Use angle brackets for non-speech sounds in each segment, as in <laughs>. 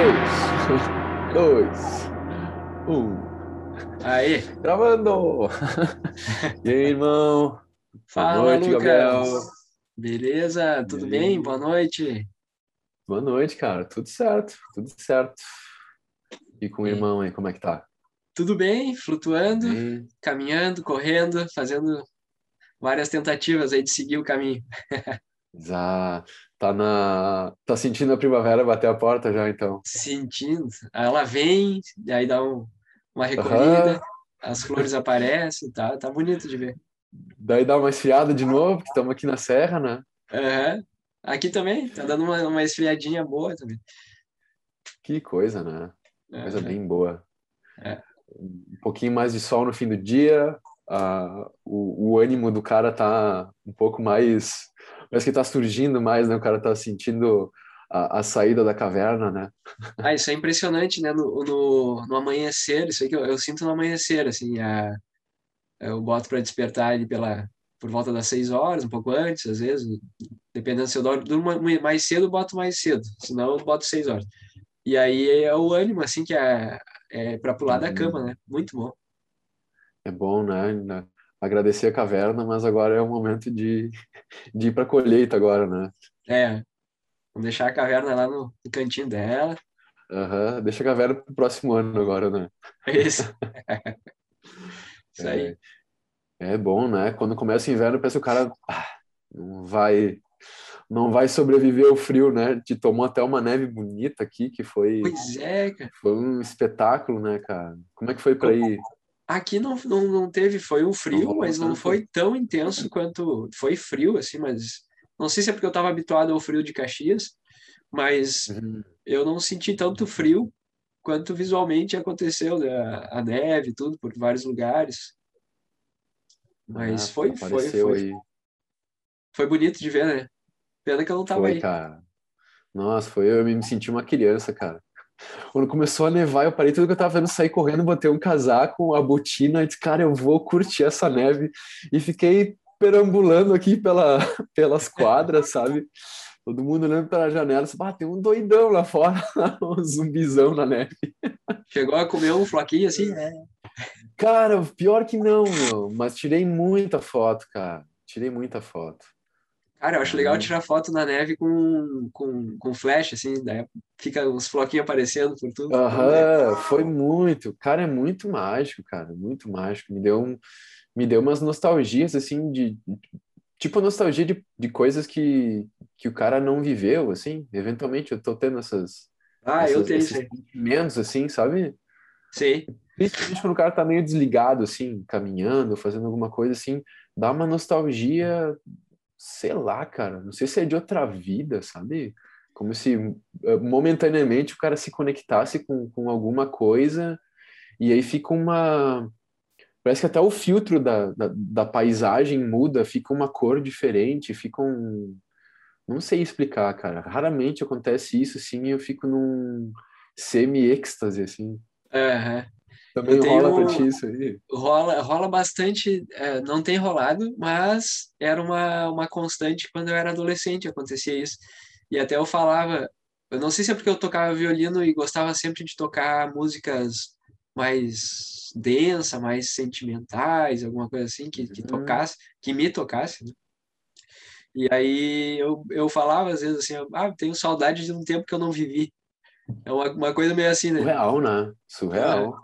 3, 2, 1. Aí. Gravando! <laughs> E aí, irmão? Fala, Boa noite, Lucas. Gabriel. Beleza? Tudo E bem? Boa noite. Boa noite, cara. Tudo certo, tudo certo. E com o E- irmão aí, como é que tá? Tudo bem? Flutuando, Bem? caminhando, correndo, fazendo várias tentativas aí de seguir o caminho. Já tá na. Tá sentindo a primavera bater a porta já, então. Sentindo. Ela vem, aí dá um- uma recolhida, as flores aparecem, tá, tá bonito de ver. Daí dá uma esfriada de novo, porque estamos aqui na serra, né? Aham. Aqui também, tá dando uma, uma esfriadinha boa também. Que coisa, né? Coisa Aham. bem boa. É. Um pouquinho mais de sol no fim do dia, ah, o, o ânimo do cara tá um pouco mais. Parece que tá surgindo mais, né? O cara tá sentindo a, a saída da caverna, né? <laughs> Ah, isso é impressionante, né? No, no, no amanhecer, isso aí que eu, eu sinto no amanhecer, assim, a, eu boto para despertar ele pela, por volta das seis horas, um pouco antes, às vezes, dependendo se eu durmo mais cedo, eu boto mais cedo, senão eu boto seis horas. E aí é o ânimo, assim, que é, é para pular da Uhum. cama, né? Muito bom. É bom, né? Agradecer a caverna, mas agora é o momento de, <laughs> de ir pra colheita agora, né? É, vamos deixar a caverna lá no, no cantinho dela. Aham, Deixa a caverna pro próximo ano agora, né? <laughs> Isso. <laughs> Isso aí. É, é bom, né? Quando começa o inverno, parece que o cara ah, não vai não vai sobreviver ao frio, né? Te tomou até uma neve bonita aqui, que foi, Pois é, cara. foi um espetáculo, né, cara? Como é que foi pra ir? Aqui não, não, não teve, foi um frio, mas não foi tão intenso quanto. Foi frio, assim, mas. Não sei se é porque eu estava habituado ao frio de Caxias, mas Uhum. eu não senti tanto frio quanto visualmente aconteceu, né? A neve, tudo, por vários lugares. Mas Ah, foi, foi, foi, aí. foi bonito de ver, né? Pena que eu não tava Foi, aí. cara. Nossa, foi eu me senti uma criança, cara. Quando começou a nevar, eu parei tudo que eu tava vendo, sair correndo, botei um casaco, a botina, e disse, cara, eu vou curtir essa neve. E fiquei perambulando aqui pela, <laughs> pelas quadras, sabe? Todo mundo olhando pela janela, disse, ah, tem um doidão lá fora, <laughs> um zumbizão na neve. Chegou a comer um floquinho assim? Cara, pior que não, meu, mas tirei muita foto, cara. Tirei muita foto. Cara, eu acho legal Uhum. tirar foto na neve com, com, com flash, assim, daí fica uns floquinhos aparecendo por tudo. Aham, foi muito. Cara, é muito mágico, cara, muito mágico. Me deu um, me deu umas nostalgias, assim, de tipo nostalgia de, de coisas que, que o cara não viveu, assim. Eventualmente eu tô tendo essas, Ah, eu essas- tenho esses sentimentos, assim, sabe? Sei. Principalmente quando o cara tá meio desligado, assim, caminhando, fazendo alguma coisa assim, dá uma nostalgia, sei lá, cara, não sei se é de outra vida, sabe? Como se eh, momentaneamente o cara se conectasse com, com alguma coisa e aí fica uma. Parece que até o filtro da, da, da paisagem muda, fica uma cor diferente, fica um. Não sei explicar, cara. Raramente acontece isso, e eu fico num semi-êxtase, assim. Aham. Também Eu tenho- rola pra ti isso aí. Rola, rola bastante, é, não tem rolado, mas era uma, uma constante quando eu era adolescente, acontecia isso. E até eu falava, eu não sei se é porque eu tocava violino e gostava sempre de tocar músicas mais densa, mais sentimentais, alguma coisa assim, que, que Uhum. tocasse, que me tocasse, né? E aí eu, eu falava às vezes assim, ah, tenho saudade de um tempo que eu não vivi. É uma, uma coisa meio assim, né? Surreal, né? Surreal.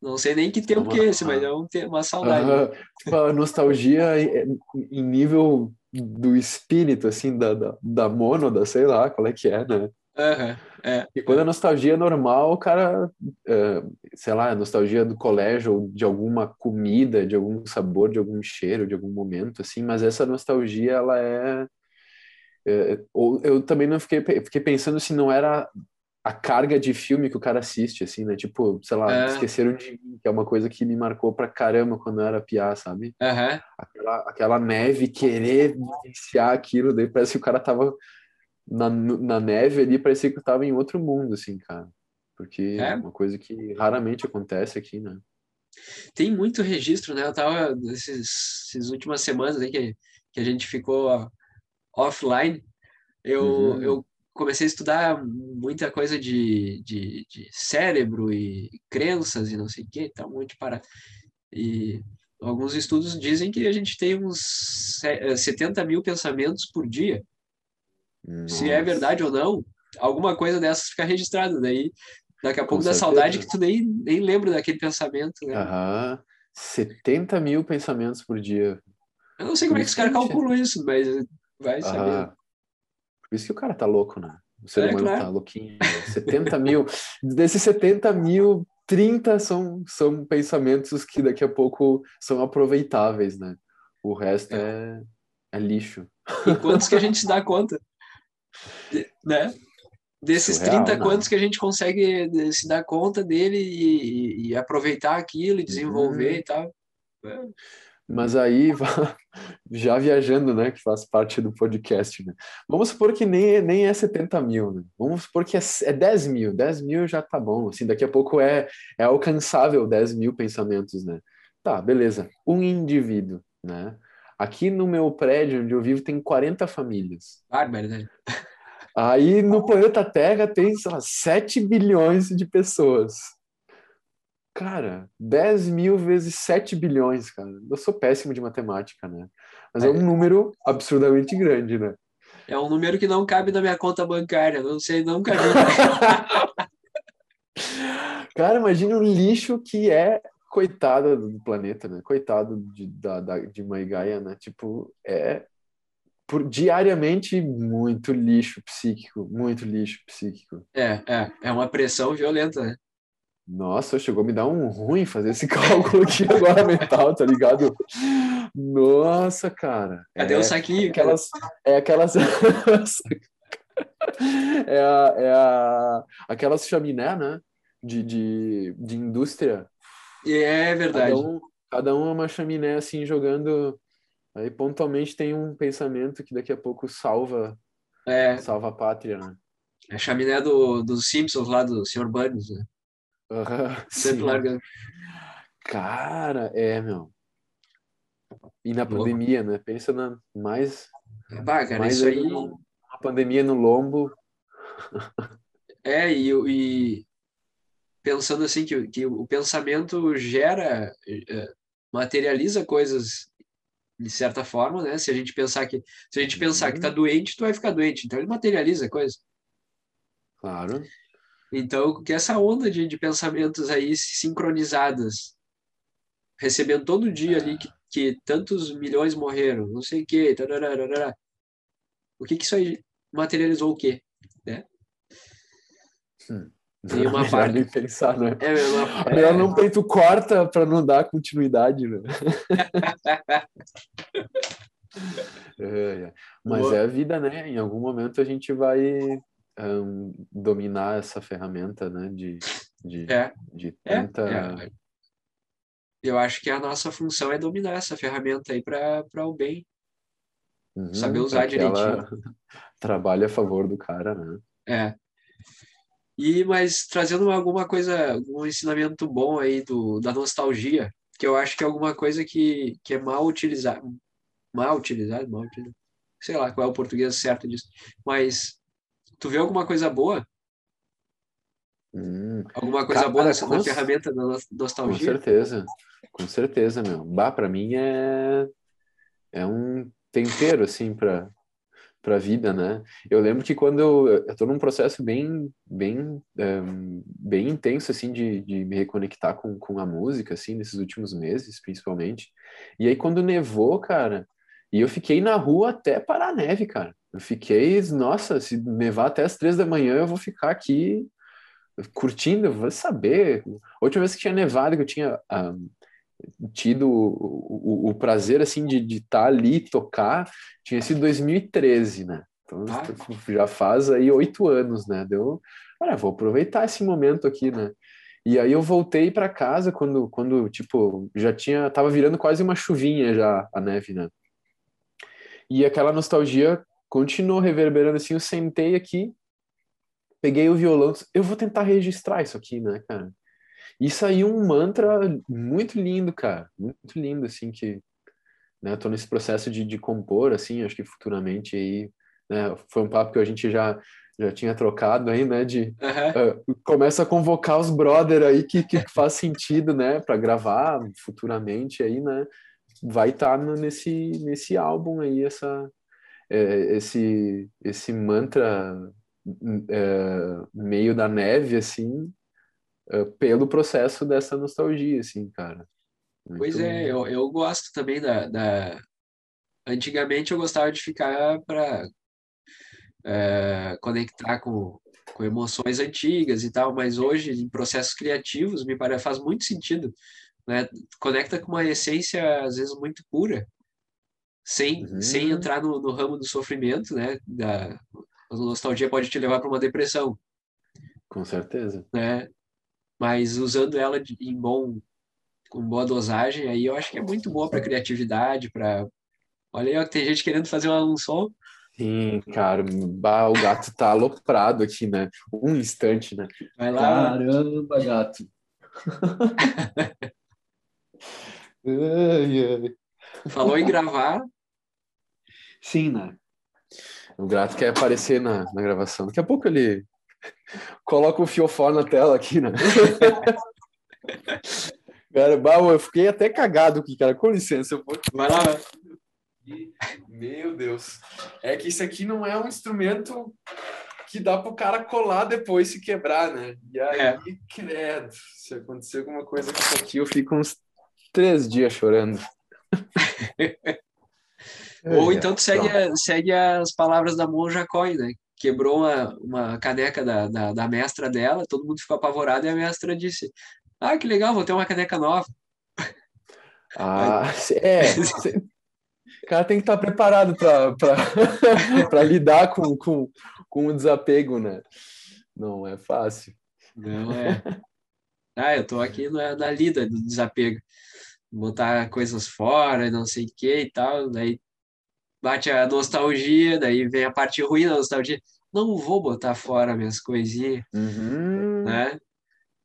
Não sei nem que tempo uma- que é esse, mas é um uma saudade. Tipo, a nostalgia em, em nível do espírito, assim, da, da, da mônada, sei lá qual é que é, né? Aham, é. E quando a nostalgia é normal, o cara, é, sei lá, a nostalgia do colégio, ou de alguma comida, de algum sabor, de algum cheiro, de algum momento, assim, mas essa nostalgia, ela é. é, ou eu também não fiquei, fiquei pensando se não era a carga de filme que o cara assiste, assim, né? Tipo, sei lá, É. Esqueceram de Mim, que é uma coisa que me marcou pra caramba quando eu era piá, sabe? Aham. Aquela, aquela neve, querer vivenciar aquilo, daí parece que o cara tava na, na neve ali, parecia que eu tava em outro mundo, assim, cara. Porque É. é uma coisa que raramente acontece aqui, né? Tem muito registro, né? Eu tava esses, essas últimas semanas aí que, que a gente ficou offline, eu, Uhum. eu comecei a estudar muita coisa de, de, de cérebro e crenças e não sei o que, tá um monte de parada. E alguns estudos dizem que a gente tem uns 70 mil pensamentos por dia. Nossa. Se é verdade ou não, alguma coisa dessas fica registrada. Daí, daqui a pouco dá saudade que tu nem, nem lembra daquele pensamento. Né? Aham. 70 mil pensamentos por dia. Eu não sei como é que os caras calculam isso, mas vai saber. Por isso que o cara tá louco, né? O ser é, humano claro. tá louquinho. 70 mil. Desses 70 mil, 30 são, são pensamentos que daqui a pouco são aproveitáveis, né? O resto é, é, é lixo. E quantos que a gente se dá conta? né? Desses Surreal, 30, né? quantos que a gente consegue se dar conta dele e, e aproveitar aquilo e desenvolver uhum. e tal. É. Mas aí, <laughs> já viajando, né, que faz parte do podcast, né? Vamos supor que nem, nem é 70 mil, né? Vamos supor que é, é 10 mil. 10 mil já tá bom, assim, daqui a pouco é, é alcançável 10 mil pensamentos, né? Tá, beleza. Um indivíduo, né? Aqui no meu prédio onde eu vivo tem 40 famílias. Bárbaro, né? Aí no planeta Terra tem, sei lá, 7 bilhões de pessoas. Cara, 10 mil vezes 7 bilhões, cara. Eu sou péssimo de matemática, né? Mas é, é um número absurdamente grande, né? É um número que não cabe na minha conta bancária, não sei, nunca vi. <laughs> cara, imagina o lixo que é coitada do planeta, né? Coitado de, da, da, de Maigaia, né? Tipo, é por, diariamente muito lixo psíquico, muito lixo psíquico. É, é, é uma pressão violenta, né? Nossa, chegou a me dar um ruim fazer esse <laughs> cálculo aqui agora mental, tá ligado? Nossa, cara. Cadê é, o saquinho? Aquelas, é aquelas. <laughs> é, a, é a, aquelas chaminé, né? De, de, de indústria. É verdade. Cada um, cada um é uma chaminé assim jogando. Aí pontualmente tem um pensamento que daqui a pouco salva, é. salva a pátria, né? É a chaminé do, dos Simpsons lá do Sr. Burns, né? Uhum, Sempre largando. Cara, é, meu. E na pandemia, né? Pensa na mais. Bah, cara, mais isso aí. Uma pandemia no lombo. <laughs> É, e, e pensando assim que, que o pensamento gera, é, materializa coisas de certa forma, né? Se a gente pensar que se a gente pensar que tá uhum. doente, tu vai ficar doente. Então ele materializa coisas. Claro. Então, que essa onda de, de pensamentos aí sincronizadas, recebendo todo dia ali que, que tantos milhões morreram, não sei o quê, tararara, o que que isso aí materializou o quê? Né? Hum. Tem uma <laughs> parte... nem pensar, né? É, uma... <laughs> Melhor não peito corta para não dar continuidade, né? <laughs> é, é. Mas Boa. é a vida, né? Em algum momento a gente vai um, dominar essa ferramenta, né? De, de, é. de tanta... É, é. Eu acho que a nossa função é dominar essa ferramenta aí para o bem. Uhum, Saber usar direitinho. <laughs> Trabalha a favor do cara, né? É. E, mas trazendo alguma coisa, um ensinamento bom aí do, da nostalgia, que eu acho que é alguma coisa que, que é mal utilizado, mal utilizado, mal utilizado, sei lá qual é o português certo disso, mas Tu vê alguma coisa boa? Hum. Alguma coisa Cara, boa nessa com... ferramenta da nostalgia? Com certeza, com certeza, meu. Bah, pra mim é, é um tempero, assim, pra, pra vida, né? Eu lembro que quando eu, eu tô num processo bem, bem, um, é, bem intenso, assim, de, de me reconectar com, com a música, assim, nesses últimos meses, principalmente. E aí, quando nevou, cara, e eu fiquei na rua até parar a neve, cara. Eu fiquei, nossa, se nevar até as três da manhã, eu vou ficar aqui curtindo, vou saber. A última vez que tinha nevado, que eu tinha ah, tido o, o, o, prazer, assim, de estar tá ali, tocar, tinha sido 2013, né? Então, ah. já faz aí oito anos, né? Deu, olha, vou aproveitar esse momento aqui, né? E aí eu voltei para casa quando, quando, tipo, já tinha, tava virando quase uma chuvinha já a neve, né? E aquela nostalgia continuou reverberando assim. Eu sentei aqui, peguei o violão, eu vou tentar registrar isso aqui, né, cara? E saiu um mantra muito lindo, cara, muito lindo, assim, que, né, tô nesse processo de, de compor, assim, acho que futuramente aí, né, foi um papo que a gente já, já tinha trocado aí, né? De Aham. uh, começa a convocar os brother aí que, que faz sentido, né? Para gravar futuramente aí, né? Vai estar nesse nesse álbum aí essa é, esse esse mantra é, meio da neve assim é, pelo processo dessa nostalgia, assim, cara. Muito... Pois é, eu, eu gosto também da, da... Antigamente eu gostava de ficar para conectar com, com emoções antigas e tal, mas hoje, em processos criativos, me parece faz muito sentido, né? Conecta com uma essência, às vezes, muito pura, sem, Uhum. sem entrar no, no ramo do sofrimento, né? Da, a nostalgia pode te levar para uma depressão, Com certeza. né? Mas usando ela de- em bom, com boa dosagem, aí eu acho que é muito boa para criatividade, para Olha aí, tem gente querendo fazer um som. Sim, cara, bah, o gato tá aloprado aqui, né? Um instante, né? Vai lá, Caramba, gato. <laughs> Ai, ai. falou em gravar, Sim, né? O gato quer aparecer na, na gravação. Daqui a pouco ele coloca o fiofó na tela aqui, né? <laughs> Cara, bah, eu fiquei até cagado aqui, cara. Com licença, eu vou vai lá. Meu Deus. É que isso aqui não é um instrumento que dá pro cara colar depois se quebrar, né? E aí, É. credo, se acontecer alguma coisa com isso aqui, eu fico uns três dias chorando. <laughs> Ou É, então tu segue, a- segue as palavras da Monja Coin, né? Quebrou uma, uma caneca da, da, da mestra dela, todo mundo ficou apavorado e a mestra disse: Ah, que legal, vou ter uma caneca nova. Ah, <laughs> é. O cara tem que estar preparado para <laughs> lidar com, com, com o desapego, né? Não é fácil. Não é. Ah, eu tô aqui na, na lida do desapego. Botar coisas fora, não sei o que e tal. Daí bate a nostalgia, daí vem a parte ruim da nostalgia. Não vou botar fora minhas coisinhas, Uhum. né?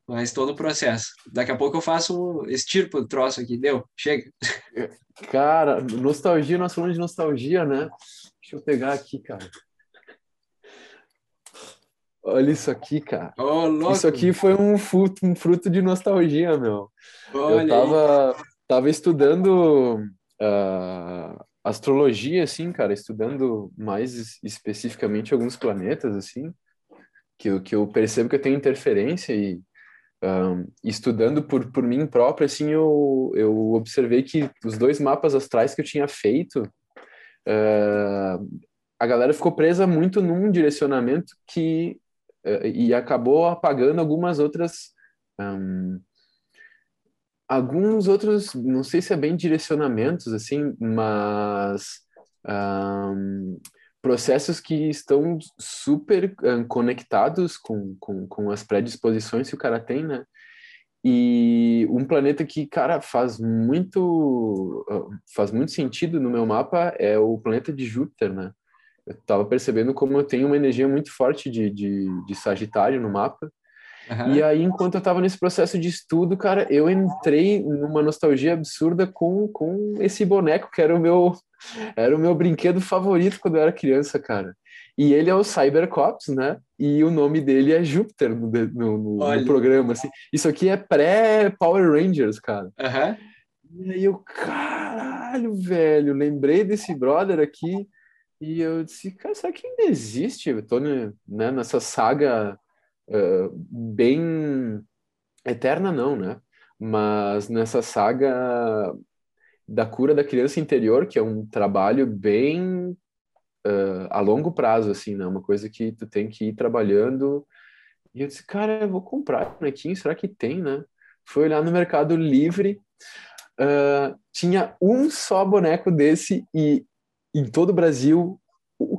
Mas todo o processo. Daqui a pouco eu faço um estirpo do troço aqui, deu? Chega. <laughs> Cara, nostalgia, nós falamos de nostalgia, né? Deixa eu pegar aqui, cara. Olha isso aqui, cara. Louco! Isso aqui foi um fruto, um fruto de nostalgia, meu. Olha eu aí. Tava, estudando ah, astrologia, assim, cara, estudando mais es- especificamente alguns planetas, assim, que, que eu percebo que eu tenho interferência e ah, estudando por, por mim próprio, assim, eu, eu observei que os dois mapas astrais que eu tinha feito, ah, a galera ficou presa muito num direcionamento que eh, e acabou apagando algumas outras ahn, alguns outros, não sei se é bem direcionamentos, assim, mas ahn, processos que estão super ahn, conectados com, com, com as predisposições que o cara tem, né? E um planeta que, cara, faz muito, ah, faz muito sentido no meu mapa é o planeta de Júpiter, né? Eu tava percebendo como eu tenho uma energia muito forte de, de, de Sagitário no mapa. Aham. E aí, enquanto eu estava nesse processo de estudo, cara, eu entrei numa nostalgia absurda com, com esse boneco que era o meu <laughs> era o meu brinquedo favorito quando eu era criança, cara. E ele é o Cybercops, né? E o nome dele é Júpiter no, no, no- programa, assim. Isso aqui é pré-Power Rangers, cara. Aham. E aí eu, caralho, velho, lembrei desse brother aqui e eu disse, cara, será que ainda existe? Eu tô né, né, nessa saga bem eterna, não, né? Mas nessa saga da cura da criança interior, que é um trabalho bem eh, a longo prazo, assim, né? Uma coisa que tu tem que ir trabalhando. E eu disse, cara, eu vou comprar bonequinho, será que tem, né? Fui olhar no Mercado Livre, ah, tinha um só boneco desse e em todo o Brasil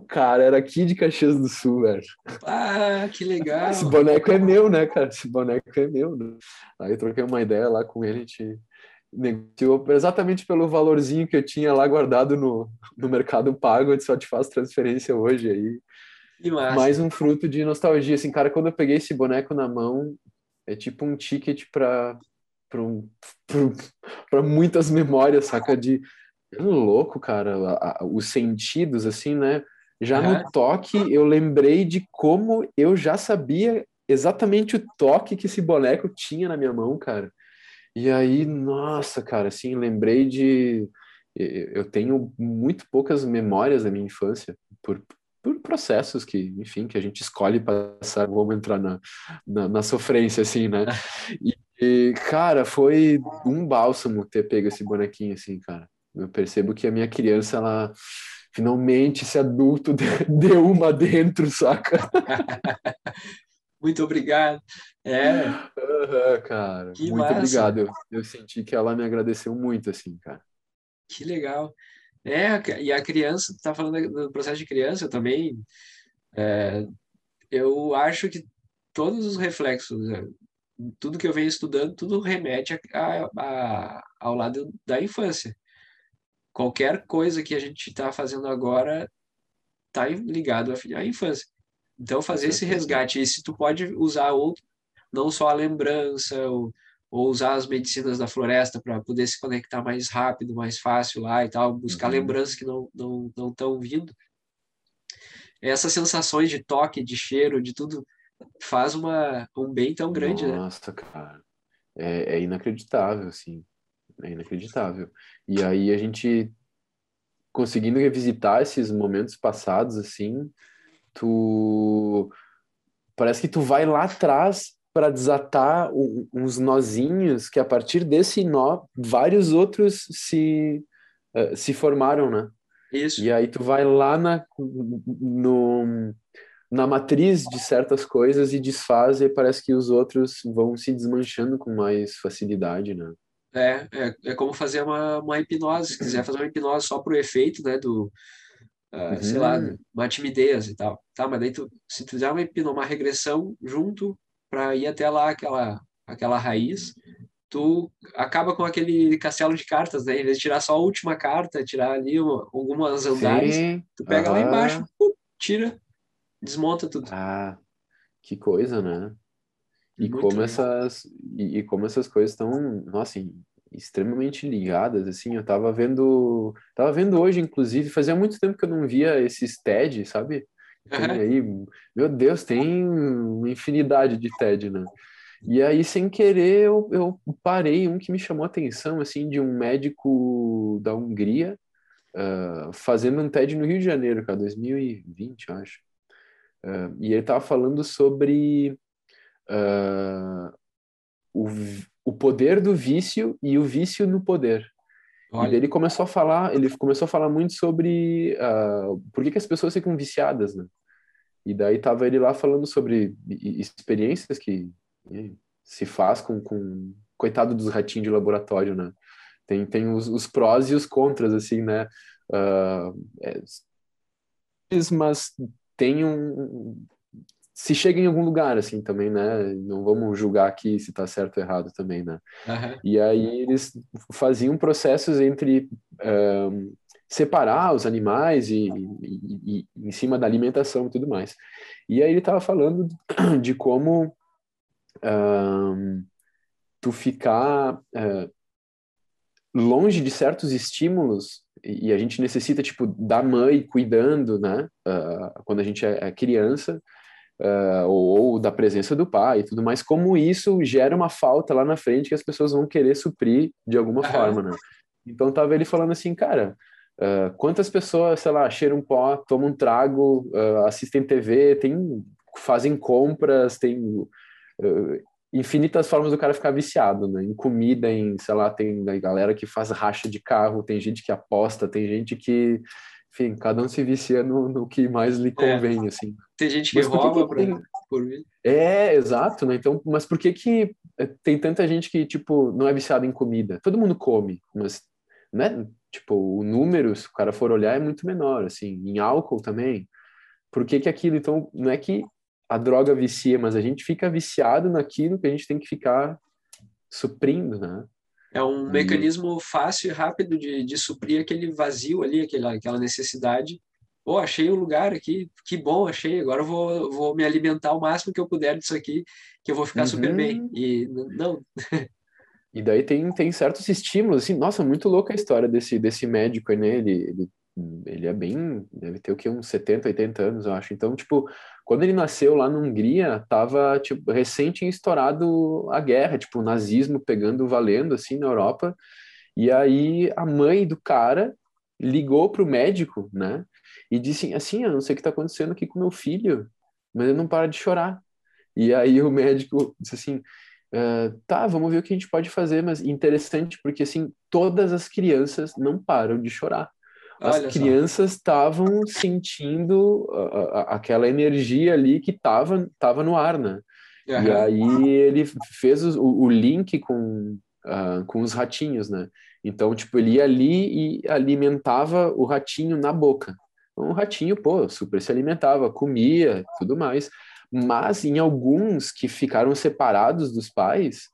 cara era aqui de Caxias do Sul, velho. Ah, que legal. Esse boneco é meu, né, cara? Esse boneco é meu. Né? Aí eu troquei uma ideia lá com ele, a gente negociou exatamente pelo valorzinho que eu tinha lá guardado no, no Mercado Pago, a gente só te faz transferência hoje aí. Mais um fruto de nostalgia, assim, cara, quando eu peguei esse boneco na mão, é tipo um ticket para um, para muitas memórias, saca? De é louco, cara, os sentidos, assim, né? Já uhum. no toque, eu lembrei de como eu já sabia exatamente o toque que esse boneco tinha na minha mão, cara. E aí, nossa, cara, assim, lembrei de. Eu tenho muito poucas memórias da minha infância, por, por processos que, enfim, que a gente escolhe passar, vamos entrar na, na, na sofrência, assim, né? <laughs> E, e, cara, foi um bálsamo ter pego esse bonequinho, assim, cara. Eu percebo que a minha criança, ela finalmente, esse adulto <laughs> deu uma dentro, saca? <laughs> Muito obrigado. É. Uhum, cara. Que muito massa. obrigado. Eu, eu senti que ela me agradeceu muito, assim, cara. Que legal. É, e a criança, tá falando do processo de criança, eu também. É, eu acho que todos os reflexos, é, tudo que eu venho estudando, tudo remete a, a, a, ao lado da infância. Qualquer coisa que a gente está fazendo agora está ligado à infância. Então, fazer esse resgate, e se tu pode usar outro, não só a lembrança, ou, ou usar as medicinas da floresta para poder se conectar mais rápido, mais fácil lá e tal, buscar uhum. lembranças que não estão não, não vindo. Essas sensações de toque, de cheiro, de tudo, faz uma, um bem tão grande, Nossa, né? Nossa, cara. É, é inacreditável, assim. É inacreditável. E aí a gente conseguindo revisitar esses momentos passados, assim, tu parece que tu vai lá atrás para desatar uns nozinhos que a partir desse nó vários outros se uh, se formaram, né? Isso. E aí tu vai lá na no, na matriz de certas coisas e desfaz e parece que os outros vão se desmanchando com mais facilidade, né? É, é, é como fazer uma, uma hipnose, se quiser fazer uma hipnose só pro efeito, né, do, uh, uhum. sei lá, uhum. uma timidez e tal. Tá, mas daí tu, se tu fizer uma hipno, uma regressão junto para ir até lá aquela, aquela raiz, tu acaba com aquele castelo de cartas, né? Em vez de tirar só a última carta, tirar ali uma, algumas andares, Sim. tu pega uhum. lá embaixo, tira, desmonta tudo. Ah, que coisa, né? E Muito como essas e, e, como essas coisas estão, nossa, extremamente ligadas, assim, eu tava vendo, tava vendo hoje, inclusive, fazia muito tempo que eu não via esses TED, sabe? Tem aí, meu Deus, tem uma infinidade de TED, né? E aí, sem querer, eu, eu parei um que me chamou a atenção, assim, de um médico da Hungria, uh, fazendo um TED no Rio de Janeiro, cara, 2020, eu acho. Uh, e ele tava falando sobre uh, o, o poder do vício e o vício no poder. Olha. E ele começou a falar, ele começou a falar muito sobre uh, por que, que as pessoas ficam viciadas, né? E daí tava ele lá falando sobre experiências que se faz com, com coitado dos ratinhos de laboratório, né? Tem, tem os, os prós e os contras, assim, né? Uh, é, mas tem um, se chega em algum lugar, assim, também, né? Não vamos julgar aqui se tá certo ou errado também, né? Uhum. E aí eles faziam processos entre um, separar os animais e, e, e, em cima da alimentação e tudo mais. E aí ele estava falando de como um, tu ficar uh, longe de certos estímulos e a gente necessita, tipo, da mãe cuidando, né? Uh, quando a gente é, é criança, uh, ou, ou, da presença do pai e tudo mais, como isso gera uma falta lá na frente que as pessoas vão querer suprir de alguma forma, né? Então tava ele falando assim, cara, uh, quantas pessoas, sei lá, cheiram pó, tomam um trago, uh, assistem TV, tem, fazem compras, tem infinitas formas do cara ficar viciado, né? Em comida, em, sei lá, tem a galera que faz racha de carro, tem gente que aposta, tem gente que enfim, cada um se vicia no, no que mais lhe é. convém, é. assim. Tem gente que rouba que tem... por mim. É, exato, né? Então, mas por que que eh, tem tanta gente que, tipo, não é viciada em comida? Todo mundo come, mas, né? Tipo, o número, se o cara for olhar, é muito menor, assim. Em álcool também. Por que que aquilo, então, não é que a droga vicia, mas a gente fica viciado naquilo que a gente tem que ficar suprindo, né? É um mecanismo fácil e rápido de, de suprir aquele vazio ali, aquela, aquela necessidade. Pô, achei o um lugar aqui, que bom, achei. Agora eu vou, vou me alimentar o máximo que eu puder disso aqui, que eu vou ficar uhum. super bem. E não. E daí tem, tem certos estímulos, assim, nossa, muito louca a história desse, desse médico, né? Ele, ele ele é bem, deve ter o que, uns 70, 80 anos, eu acho. Então, tipo, quando ele nasceu lá na Hungria, tava, tipo, recente estourado a guerra, tipo, o nazismo pegando, valendo, assim, na Europa. E aí a mãe do cara ligou pro médico, né? E disse assim, eu não sei o que tá acontecendo aqui com meu filho, mas ele não para de chorar. E aí o médico disse assim, Uh, tá, vamos ver o que a gente pode fazer, mas interessante porque assim todas as crianças não param de chorar. As Olha crianças estavam sentindo uh, aquela energia ali que estava tava no ar, né? Uhum. E aí ele fez o, o link com, uh, com os ratinhos, né? Então, tipo, ele ia ali e alimentava o ratinho na boca. Então, o ratinho, pô, super se alimentava, comia, tudo mais. Mas em alguns que ficaram separados dos pais,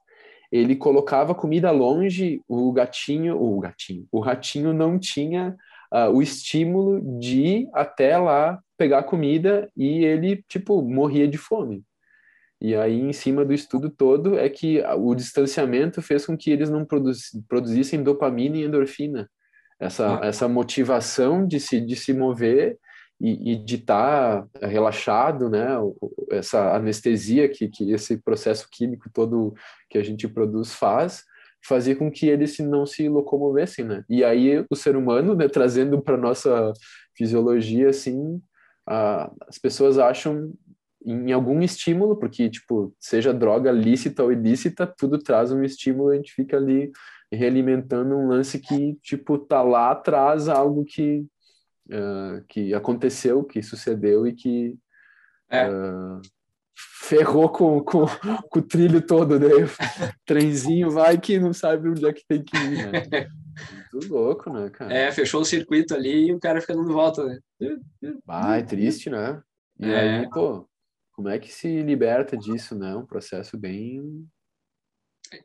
ele colocava comida longe, o gatinho, o gatinho, o ratinho não tinha uh, o estímulo de ir até lá pegar comida e ele, tipo, morria de fome. E aí, em cima do estudo todo, é que o distanciamento fez com que eles não produzissem dopamina e endorfina. Essa, ah. essa motivação de se, de se mover e, e de estar tá relaxado, né? Essa anestesia que, que esse processo químico todo que a gente produz faz, fazia com que eles não se locomovessem, né? E aí o ser humano, né, trazendo para nossa fisiologia, assim, a, as pessoas acham em algum estímulo, porque, tipo, seja droga lícita ou ilícita, tudo traz um estímulo, a gente fica ali realimentando um lance que, tipo, tá lá atrás algo que uh, que aconteceu, que sucedeu e que é. uh, ferrou com, com, com, o trilho todo, né? <laughs> Trenzinho vai que não sabe onde é que tem que ir, né? Muito louco, né, cara? É, fechou o circuito ali e o cara fica dando volta, né? Vai, triste, né? E é. aí, pô, como é que se liberta disso, né? Um processo bem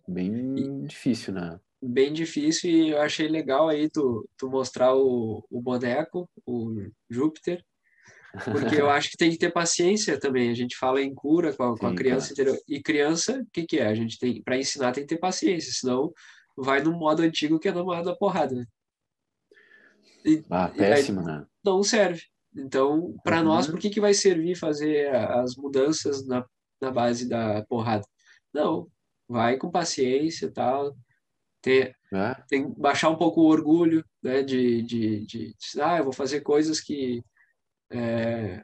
bem difícil, né? bem difícil e eu achei legal aí tu, tu mostrar o, o boneco, o Júpiter, porque eu acho que tem que ter paciência também. A gente fala em cura com a, com a criança entendeu? E criança, o que, que é? A gente tem, para ensinar, tem que ter paciência, senão vai no modo antigo que é no modo da porrada, né? E, ah, péssimo, né? Não serve. Então, para uhum. nós, por que, que vai servir fazer as mudanças na, na base da porrada? Não, vai com paciência e tal, ter, é. tem baixar um pouco o orgulho, né, de, de, de, de ah, eu vou fazer coisas que é,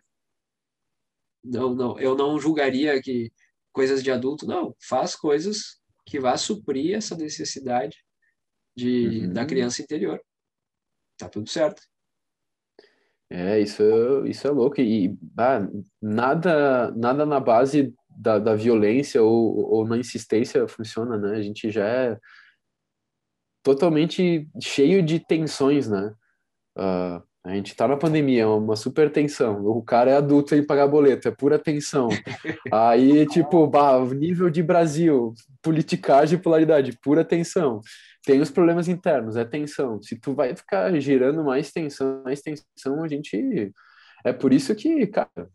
não, não, eu não julgaria que coisas de adulto, não, faz coisas que vá suprir essa necessidade de, uhum. da criança interior. Tá tudo certo. É, isso, isso é louco. E ah, nada, nada na base da, da violência ou, ou na insistência funciona, né? A gente já é totalmente cheio de tensões, né? Uh, a gente tá na pandemia, é uma super tensão. O cara é adulto, que pagar boleto, é pura tensão. <laughs> Aí, tipo, bah, nível de Brasil, politicagem e polaridade, pura tensão. Tem os problemas internos, é tensão. Se tu vai ficar girando mais tensão, mais tensão, a gente. É por isso que, cara.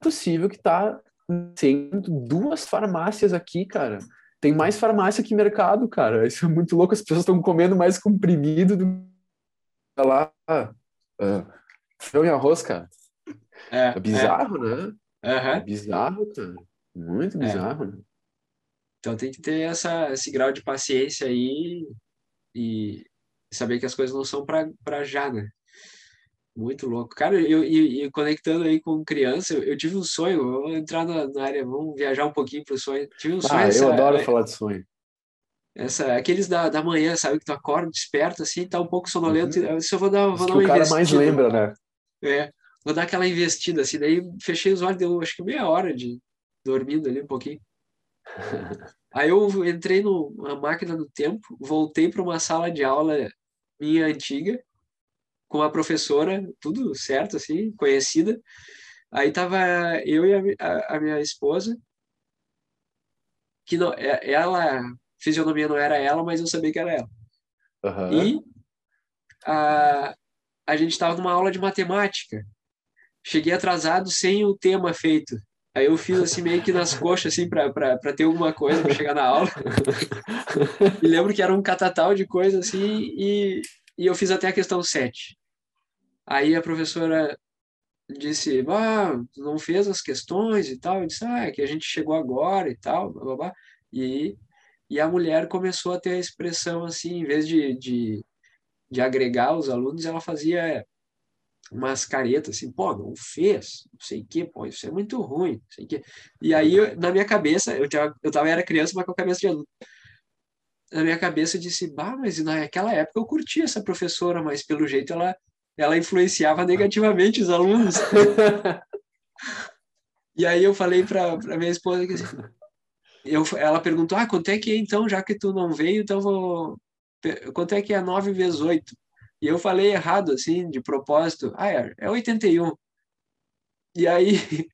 É possível que tá sendo duas farmácias aqui, cara tem mais farmácia que mercado, cara. Isso é muito louco. As pessoas estão comendo mais comprimido do que lá. Uh, feijão e arroz, cara. É, é bizarro, é. né? Uhum. É bizarro, cara. Muito é. bizarro, né? Então tem que ter essa, esse grau de paciência aí e saber que as coisas não são para já, né? Muito louco. Cara, eu, e, conectando aí com criança, eu, eu, tive um sonho, vou entrar na, na, área, vamos viajar um pouquinho pro sonho. Tive um sonho. Ah, essa, eu adoro é, falar de sonho. Essa, aqueles da, da manhã, sabe, que tu acorda, desperta assim, tá um pouco sonolento. Uhum. Isso eu vou dar, vou dar uma o cara mais lembra, né? É, vou dar aquela investida assim. Daí fechei os olhos, deu acho que meia hora de dormindo ali um pouquinho. <laughs> Aí eu entrei numa máquina do tempo, voltei para uma sala de aula minha antiga com a professora, tudo certo, assim, conhecida. Aí tava eu e a, a, minha esposa, que não, é, ela, fisionomia não era ela, mas eu sabia que era ela. Uhum. E a, a gente estava numa aula de matemática. Cheguei atrasado sem o tema feito. Aí eu fiz assim meio que nas <laughs> coxas, assim, pra ter alguma coisa pra chegar na aula. <laughs> e lembro que era um catatal de coisa assim, e, e eu fiz até a questão 7. Aí a professora disse, ah, não fez as questões e tal. Eu disse, ah, é que a gente chegou agora e tal, blá, blá, blá. E, e a mulher começou a ter a expressão assim, em vez de, de, de agregar os alunos, ela fazia umas caretas assim, pô, não fez, não sei o que, pô, isso é muito ruim, não sei o que. E aí, na minha cabeça, eu, tinha, eu tava, era criança, mas com a cabeça de aluno. Na minha cabeça eu disse, bah, mas naquela época eu curtia essa professora, mas pelo jeito ela, ela influenciava negativamente os alunos. <laughs> e aí eu falei para minha esposa que assim, eu, ela perguntou, ah, quanto é que é então, já que tu não veio, então vou... Quanto é que é 9 vezes 8? E eu falei errado, assim, de propósito. Ah, é, é 81. E aí <laughs>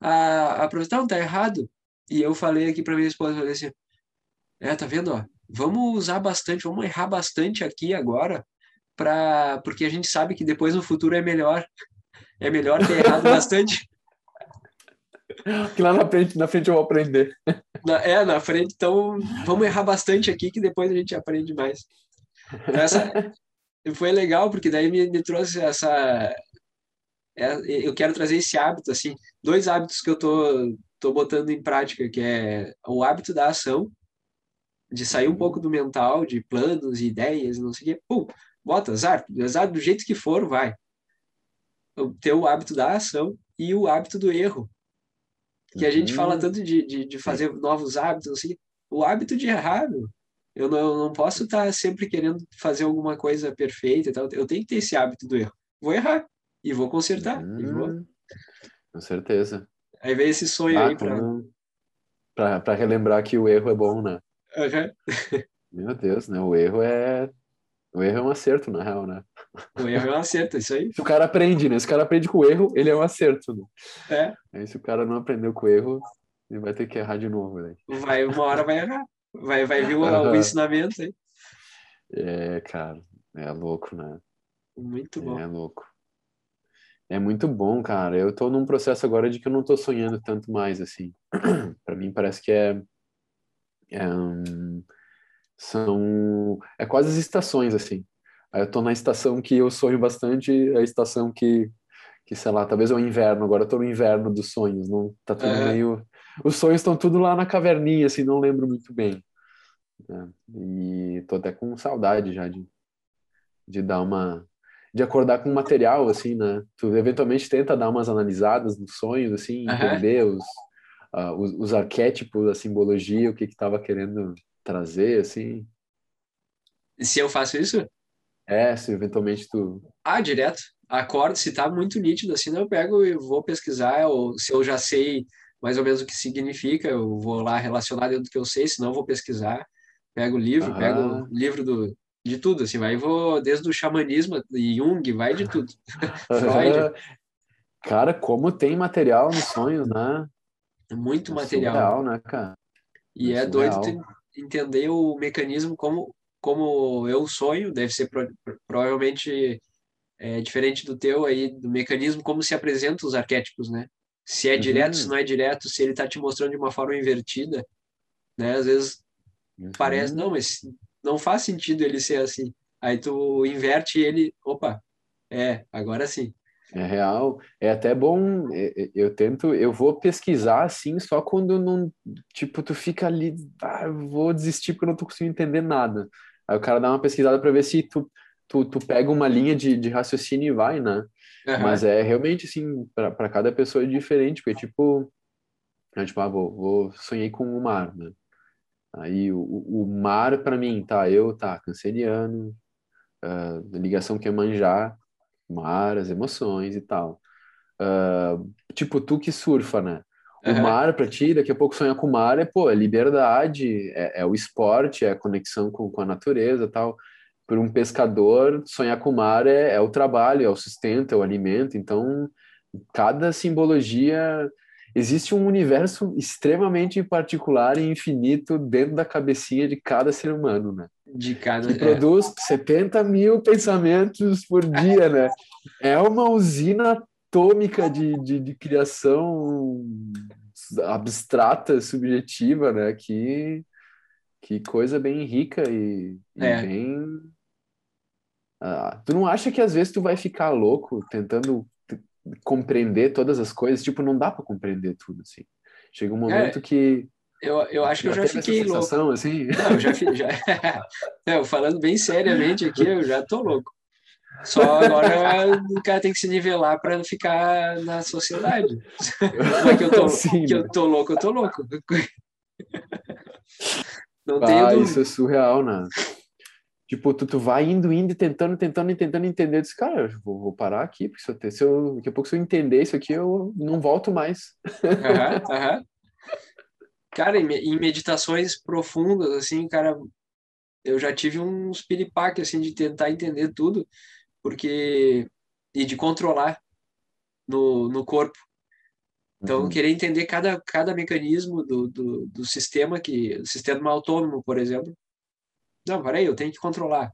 a, a professora, não, tá errado. E eu falei aqui para minha esposa, falei assim, é, tá vendo, ó, vamos usar bastante, vamos errar bastante aqui agora, pra, porque a gente sabe que depois no futuro é melhor. É melhor ter errado <laughs> bastante. Que lá na frente, na frente eu vou aprender. Na, é, na frente, então vamos errar bastante aqui que depois a gente aprende mais. Essa, foi legal, porque daí me, me trouxe essa. É, eu quero trazer esse hábito, assim, dois hábitos que eu tô, tô botando em prática, que é o hábito da ação, de sair um pouco do mental, de planos, ideias, não sei o quê, pum, bota, azar, azar do jeito que for, vai. Ter o hábito da ação e o hábito do erro. Que a gente fala uhum. tanto de, de, de fazer novos hábitos, sei, o hábito de errar, meu. Eu não, não posso estar sempre querendo fazer alguma coisa perfeita e tal. Eu tenho que ter esse hábito do erro. Vou errar e vou consertar. Hum, vou... Com certeza. Aí vem esse sonho ah, aí para para relembrar que o erro é bom, né? Uhum. Meu Deus, né? O erro é o erro é um acerto, na real, né? O erro é um acerto, isso aí. Se o cara aprende, né? Se o cara aprende com o erro, ele é um acerto. Né? É. Aí se o cara não aprendeu com o erro, ele vai ter que errar de novo, né? Vai, uma hora vai errar. Vai, vai vir o, uhum. o ensinamento aí. É, cara, é louco, né? Muito bom. É louco. É muito bom, cara. Eu tô num processo agora de que eu não tô sonhando tanto mais, assim. <clears throat> para mim parece que é, é um, são é quase as estações, assim. Aí eu tô na estação que eu sonho bastante, a estação que, que sei lá, talvez é o inverno. Agora eu tô no inverno dos sonhos, não tá tudo é. meio os sonhos estão tudo lá na caverninha, assim, não lembro muito bem. Né? E tô até com saudade já de, de dar uma. de acordar com material, assim, né? Tu eventualmente tenta dar umas analisadas nos sonhos, assim, uhum. entender os, uh, os, os, arquétipos, a simbologia, o que que tava querendo trazer, assim. Se eu faço isso? É, se eventualmente tu. Ah, direto. Acordo, se tá muito nítido assim, eu pego e vou pesquisar, ou se eu já sei mais ou menos o que significa, eu vou lá relacionar dentro do que eu sei, senão eu vou pesquisar, pego o livro, ah. pego o livro do, de tudo, assim, vai, vou desde o xamanismo, Jung, vai de tudo. <laughs> Freud. Cara, como tem material nos sonhos, né? Muito é material. Surreal, né, cara? E é, é doido entender o mecanismo como, como eu sonho, deve ser pro, provavelmente é, diferente do teu aí, do mecanismo, como se apresentam os arquétipos, né? se é uhum. direto, se não é direto, se ele está te mostrando de uma forma invertida, né? Às vezes uhum. parece, não, mas não faz sentido ele ser assim. Aí tu inverte ele, opa, é, agora sim. É real. É até bom, é, é, eu tento, eu vou pesquisar assim, só quando não, tipo, tu fica ali, ah, vou desistir porque eu não tô conseguindo entender nada. Aí o cara dá uma pesquisada para ver se tu, tu, tu pega uma linha de, de raciocínio e vai, né? Uhum. Mas é realmente, assim, para cada pessoa é diferente, porque, tipo, é, tipo ah, vou, vou, sonhei com o mar, né? Aí o, o mar, para mim, tá, eu, tá, canceriano, uh, ligação que é manjar, mar, as emoções e tal. Uh, tipo, tu que surfa, né? O uhum. mar para ti, daqui a pouco sonhar com o mar é, pô, é liberdade, é, é o esporte, é a conexão com, com a natureza tal para um pescador, sonhar com o mar é, é, o trabalho, é o sustento, é o alimento. Então, cada simbologia existe um universo extremamente particular e infinito dentro da cabecinha de cada ser humano, né? De cada. Que é. produz 70 mil pensamentos por dia, né? É uma usina atômica de, de, de criação abstrata, subjetiva, né? Que, que coisa bem rica e, e É. bem. Ah, tu não acha que às vezes tu vai ficar louco tentando compreender todas as coisas? Tipo, não dá pra compreender tudo, assim. Chega um momento que. Eu, eu acho que eu já teve essa fiquei louco. sensação, assim? Não, eu já, já... <laughs> Não, falando bem seriamente aqui, eu já tô louco. Só agora o cara tem que se nivelar para ficar na sociedade. <laughs> Mas que eu tô, Sim, que né? eu tô louco, eu tô louco. Não Ah, isso é surreal, né? Tipo, tu, tu vai indo, indo, e tentando, tentando, tentando entender. Eu disse, cara, eu vou, vou parar aqui, porque se eu, se eu, daqui a pouco, se eu entender isso aqui, eu não volto mais. Aham, aham. Cara, em, me- em meditações profundas, assim, cara, eu já tive uns piripaque, assim, de tentar entender tudo, porque... E de controlar no, no corpo. Então, Uhum. querer entender cada, cada mecanismo do, do, do sistema, que, sistema autônomo, por exemplo. Não, peraí, eu tenho que controlar.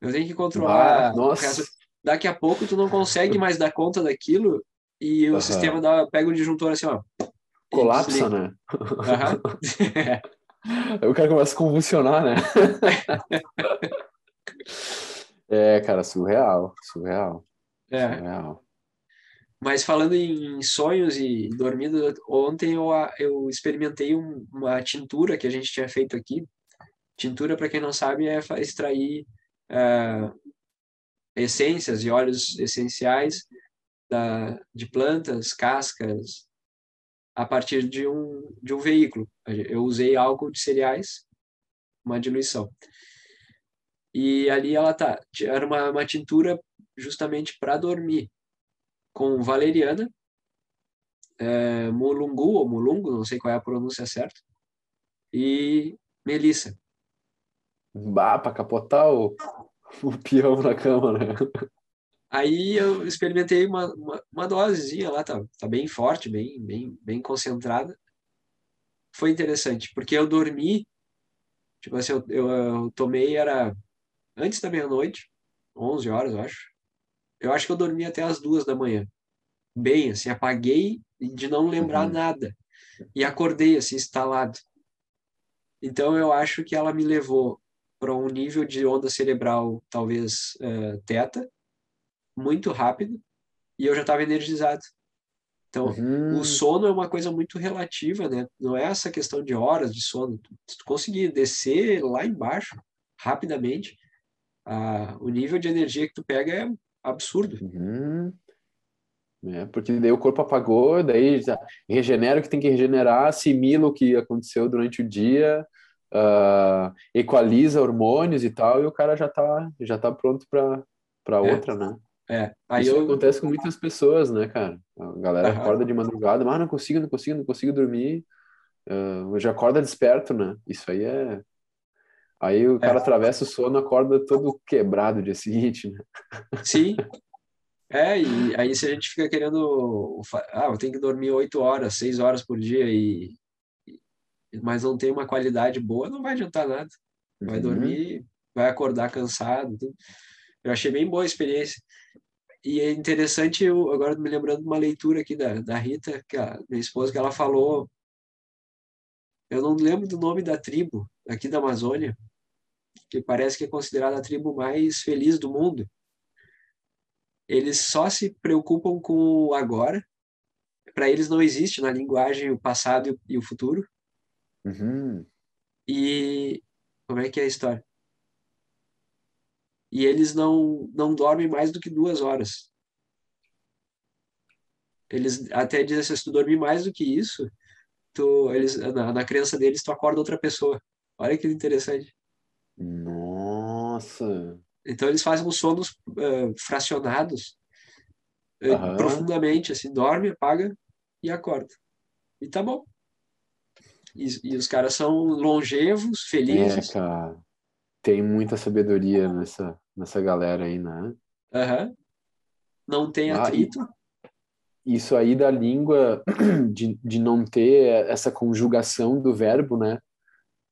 Eu tenho que controlar. Ah, nossa. Daqui a pouco tu não consegue <laughs> mais dar conta daquilo e o Aham. sistema dá, pega o disjuntor assim, ó. Colapsa, né? <laughs> Aí o cara começa a convulsionar, né? <laughs> é, cara, surreal, surreal, É. surreal. Mas falando em sonhos e dormindo, ontem eu, eu experimentei um- uma tintura que a gente tinha feito aqui. Tintura, para quem não sabe, é extrair ah, essências e óleos essenciais da, de plantas, cascas, a partir de um, de um veículo. Eu usei álcool de cereais, uma diluição. E ali ela tá, era uma, uma tintura justamente para dormir com valeriana, é, mulungu ou mulungu, não sei qual é a pronúncia certa, e melissa. Bah, pra capotar o, <laughs> o peão na cama, né? Aí eu experimentei uma, uma, uma dosezinha lá, tá, tá bem forte, bem, bem, bem concentrada. Foi interessante, porque eu dormi, tipo assim, eu, eu, eu tomei, era antes da meia-noite, 11 horas, eu acho. Eu acho que eu dormi até as duas da manhã. Bem, assim, apaguei de não lembrar Uhum. nada. E acordei, assim, instalado. Então, eu acho que ela me levou para um nível de onda cerebral, talvez eh, teta, muito rápido, e eu já estava energizado. Então, Uhum. o sono é uma coisa muito relativa, né? Não é essa questão de horas de sono. Se tu conseguir descer lá embaixo rapidamente, a, o nível de energia que tu pega é absurdo. Uhum. É, porque daí o corpo apagou, daí regenera o que tem que regenerar, assimila o que aconteceu durante o dia, ah, equaliza hormônios e tal, e o cara já tá, já tá pronto para para É. outra, né? É, aí Isso eu acontece com muitas pessoas, né, cara? A galera Aham. acorda de madrugada, mas não consigo, não consigo, não consigo dormir. Ah, já acorda desperto, né? Isso aí é. Aí o cara atravessa o sono, acorda todo quebrado dia seguinte, né? sim. <laughs> É, e aí se a gente fica querendo, ah, eu tenho que dormir oito horas, seis horas por dia e e- mas não tem uma qualidade boa, não vai adiantar nada. Vai Uhum. dormir, vai acordar cansado. tudo. Eu achei bem boa a experiência. E é interessante, eu, agora me lembrando de uma leitura aqui da, da Rita, que a minha esposa, que ela falou. Eu não lembro do nome da tribo aqui da Amazônia, que parece que é considerada a tribo mais feliz do mundo. Eles só se preocupam com o agora. Para eles não existe na linguagem o passado e o- futuro. Uhum. E como é que é a história? E eles não não dormem mais do que duas horas. Eles até dizem assim, se tu dormir mais do que isso, tu, eles, na, na crença deles, tu acorda outra pessoa. Olha que interessante. Nossa. Então eles fazem uns sonos eh, fracionados, Aham. profundamente, assim, dorme, apaga e acorda. E tá bom. E, e os caras são longevos, É, felizes. cara. Tem muita sabedoria nessa, nessa galera aí, né? Aham. Não tem Ah, atrito. Isso aí da língua, <clears throat> de, de não ter essa conjugação do verbo, né?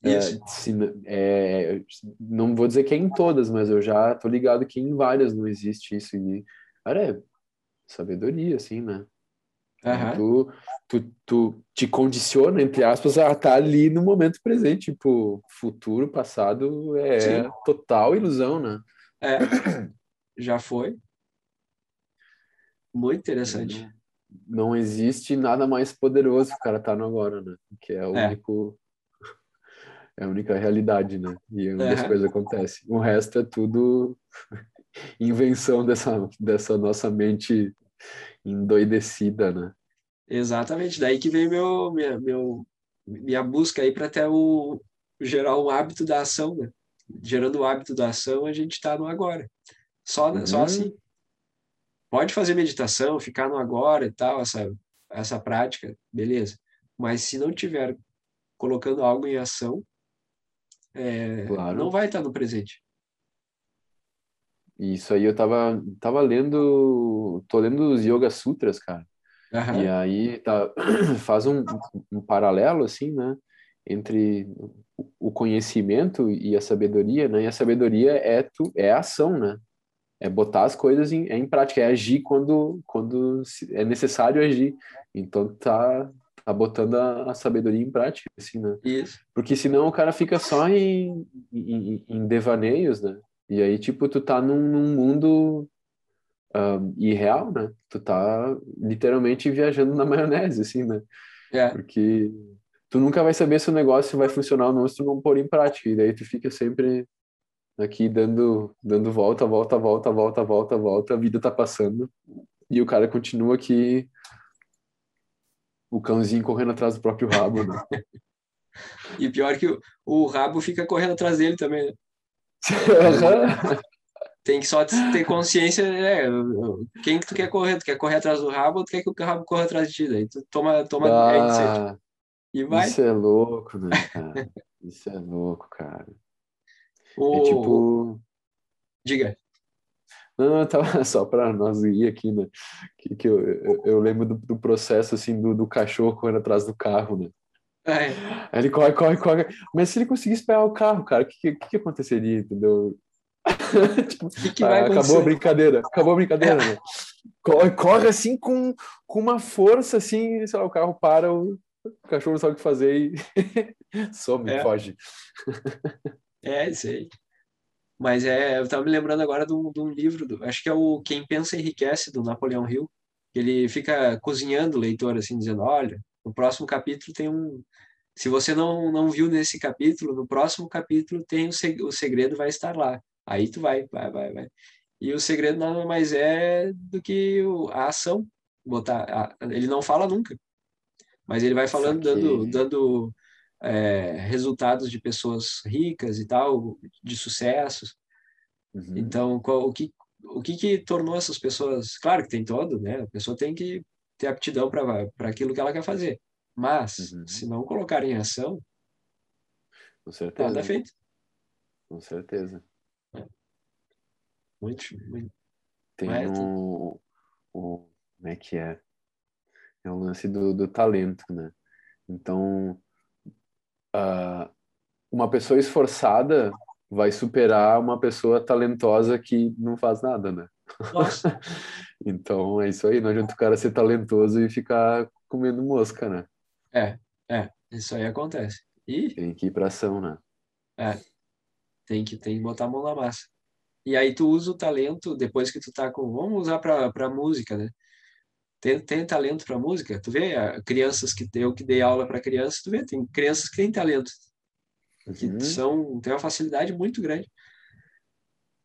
É, Isso. se n- é, não vou dizer que é em todas, mas eu já tô ligado que em várias não existe isso. E, cara, é sabedoria, assim, né? Tu, tu, tu te condiciona, entre aspas, a estar ali no momento presente. Tipo, futuro, passado é Sim. total ilusão, né? É, já foi. Muito interessante. Não, não existe nada mais poderoso que o cara tá no agora, né? Que é o É. único. É a única realidade, né? E é onde as Aham. coisas acontecem. O resto é tudo <laughs> invenção dessa, dessa nossa mente endoidecida, né? Exatamente. Daí que vem meu, minha, meu, minha busca aí para até o gerar um hábito da ação, né? Gerando o hábito da ação, a gente está no agora. Só, só Uhum. assim. Pode fazer meditação, ficar no agora e tal, essa, essa prática, beleza. Mas se não tiver colocando algo em ação, é, Claro. não vai estar no presente. Isso aí eu tava, tava lendo, tô lendo os Yoga Sutras, cara. Aham. E aí tá, <clears throat> faz um, um paralelo, assim, né? Entre o- conhecimento e a sabedoria, né? E a sabedoria é, tu, é a ação, né? É botar as coisas em, é em prática, é agir quando, quando é necessário agir. Então tá, tá botando a, a sabedoria em prática, assim, né? Isso. Porque senão o cara fica só em, em, em devaneios, né? E aí, tipo, tu tá num, num mundo ah, irreal, né? Tu tá literalmente viajando na maionese, assim, né? É, Porque tu nunca vai saber se o negócio vai funcionar ou não se tu não pôr em prática. E daí tu fica sempre aqui dando, dando volta, volta, volta, volta, volta, volta, a vida tá passando. E o cara continua aqui, o cãozinho correndo atrás do próprio rabo, né? <laughs> e pior que o, o rabo fica correndo atrás dele também, né? <laughs> Tem que só ter consciência, é, quem que tu quer correr? Tu quer correr atrás do rabo ou tu quer que o rabo corra atrás de ti? Daí tu toma, toma Ah, e vai. isso é louco, né, cara? Isso é louco, cara. O, É tipo. Diga. Não, não, tava <laughs> só para nós ir aqui, né? Que, que eu, eu, eu lembro do, do processo, assim, do, do cachorro correndo atrás do carro, né? É, Aí ele corre, corre, corre. Mas se ele conseguisse pegar o carro, cara, o que, que, que aconteceria, entendeu? <laughs> tipo, o que, que ah, acabou a brincadeira, acabou a brincadeira, né? Corre, corre assim com, com uma força, assim, sei lá, o carro para, o, o cachorro sabe o que fazer e <laughs> some, É. foge. É, isso aí. Mas é, eu tava me lembrando agora de um, de um livro, do- acho que é o Quem Pensa Enriquece, do Napoleão Hill. Ele fica cozinhando o leitor, assim, dizendo, olha, no próximo capítulo tem um... Se você não, não viu nesse capítulo, no próximo capítulo tem o, seg- o segredo vai estar lá. Aí tu vai, vai, vai, vai. E o segredo nada mais é do que o- a ação. Botar, a- ele não fala nunca, mas ele vai falando, dando, dando é, resultados de pessoas ricas e tal, de sucessos. Uhum. Então, qual- o que o que que tornou essas pessoas? Claro que tem todo, né? A pessoa tem que ter aptidão para aquilo que ela quer fazer. Mas Uhum. se não colocar em ação, Com nada certeza, é feito. com certeza. Muito, muito. Tem É, um, um- como é que é? É o lance do, do talento, né? Então, ah, uma pessoa esforçada vai superar uma pessoa talentosa que não faz nada, né? Nossa, <laughs> Então, é isso aí. Não adianta o cara ser talentoso e ficar comendo mosca, né? é, é, isso aí acontece. E Tem que ir pra ação, né? tem que tem que botar a mão na massa. E aí tu usa o talento depois que tu tá com, vamos usar para música, né? Tem, tem talento para música? Tu vê ah, crianças que eu que dei aula para crianças, tu vê, tem crianças que têm talento, que Uhum. são têm uma facilidade muito grande.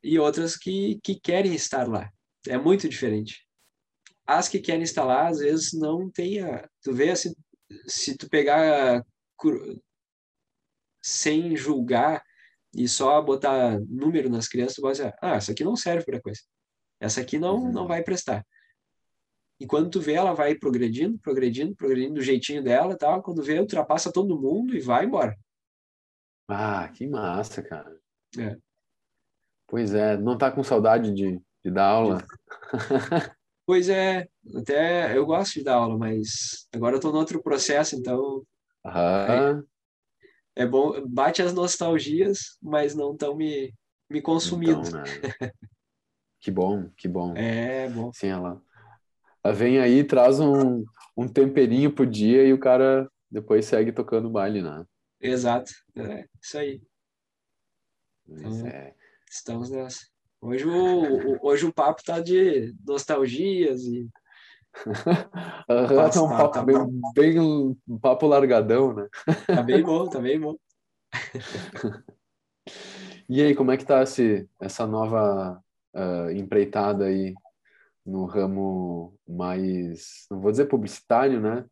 E outras que que querem estar lá. É muito diferente. As que querem estar lá, às vezes não tem a, tu vê assim, se tu pegar sem julgar e só botar número nas crianças, tu vai dizer, ah, essa aqui não serve para coisa. Essa aqui não, Uhum. não vai prestar. E quando tu vê, ela vai progredindo, progredindo, progredindo do jeitinho dela e tal. Quando vê, ultrapassa todo mundo e vai embora. Ah, que massa, cara. É. Pois é, não tá com saudade de, de dar aula? <laughs> Pois é, até eu gosto de dar aula, mas agora eu tô no outro processo, então Aham. É bom, bate as nostalgias, mas não estão me, me consumindo. Então, né? Que bom, que bom. É bom. Sim, ela. vem aí, traz um, um temperinho pro dia e o cara depois segue tocando baile, né? Exato, é isso aí. Mas é. Estamos nessa. Hoje o, o, hoje o papo tá de nostalgias e. <laughs> Tá um papo tá, bem, bem um papo largadão, né? Tá <laughs> bem bom, tá bem bom. e aí, como é que tá esse, essa nova uh, empreitada aí no ramo mais, não vou dizer publicitário, né?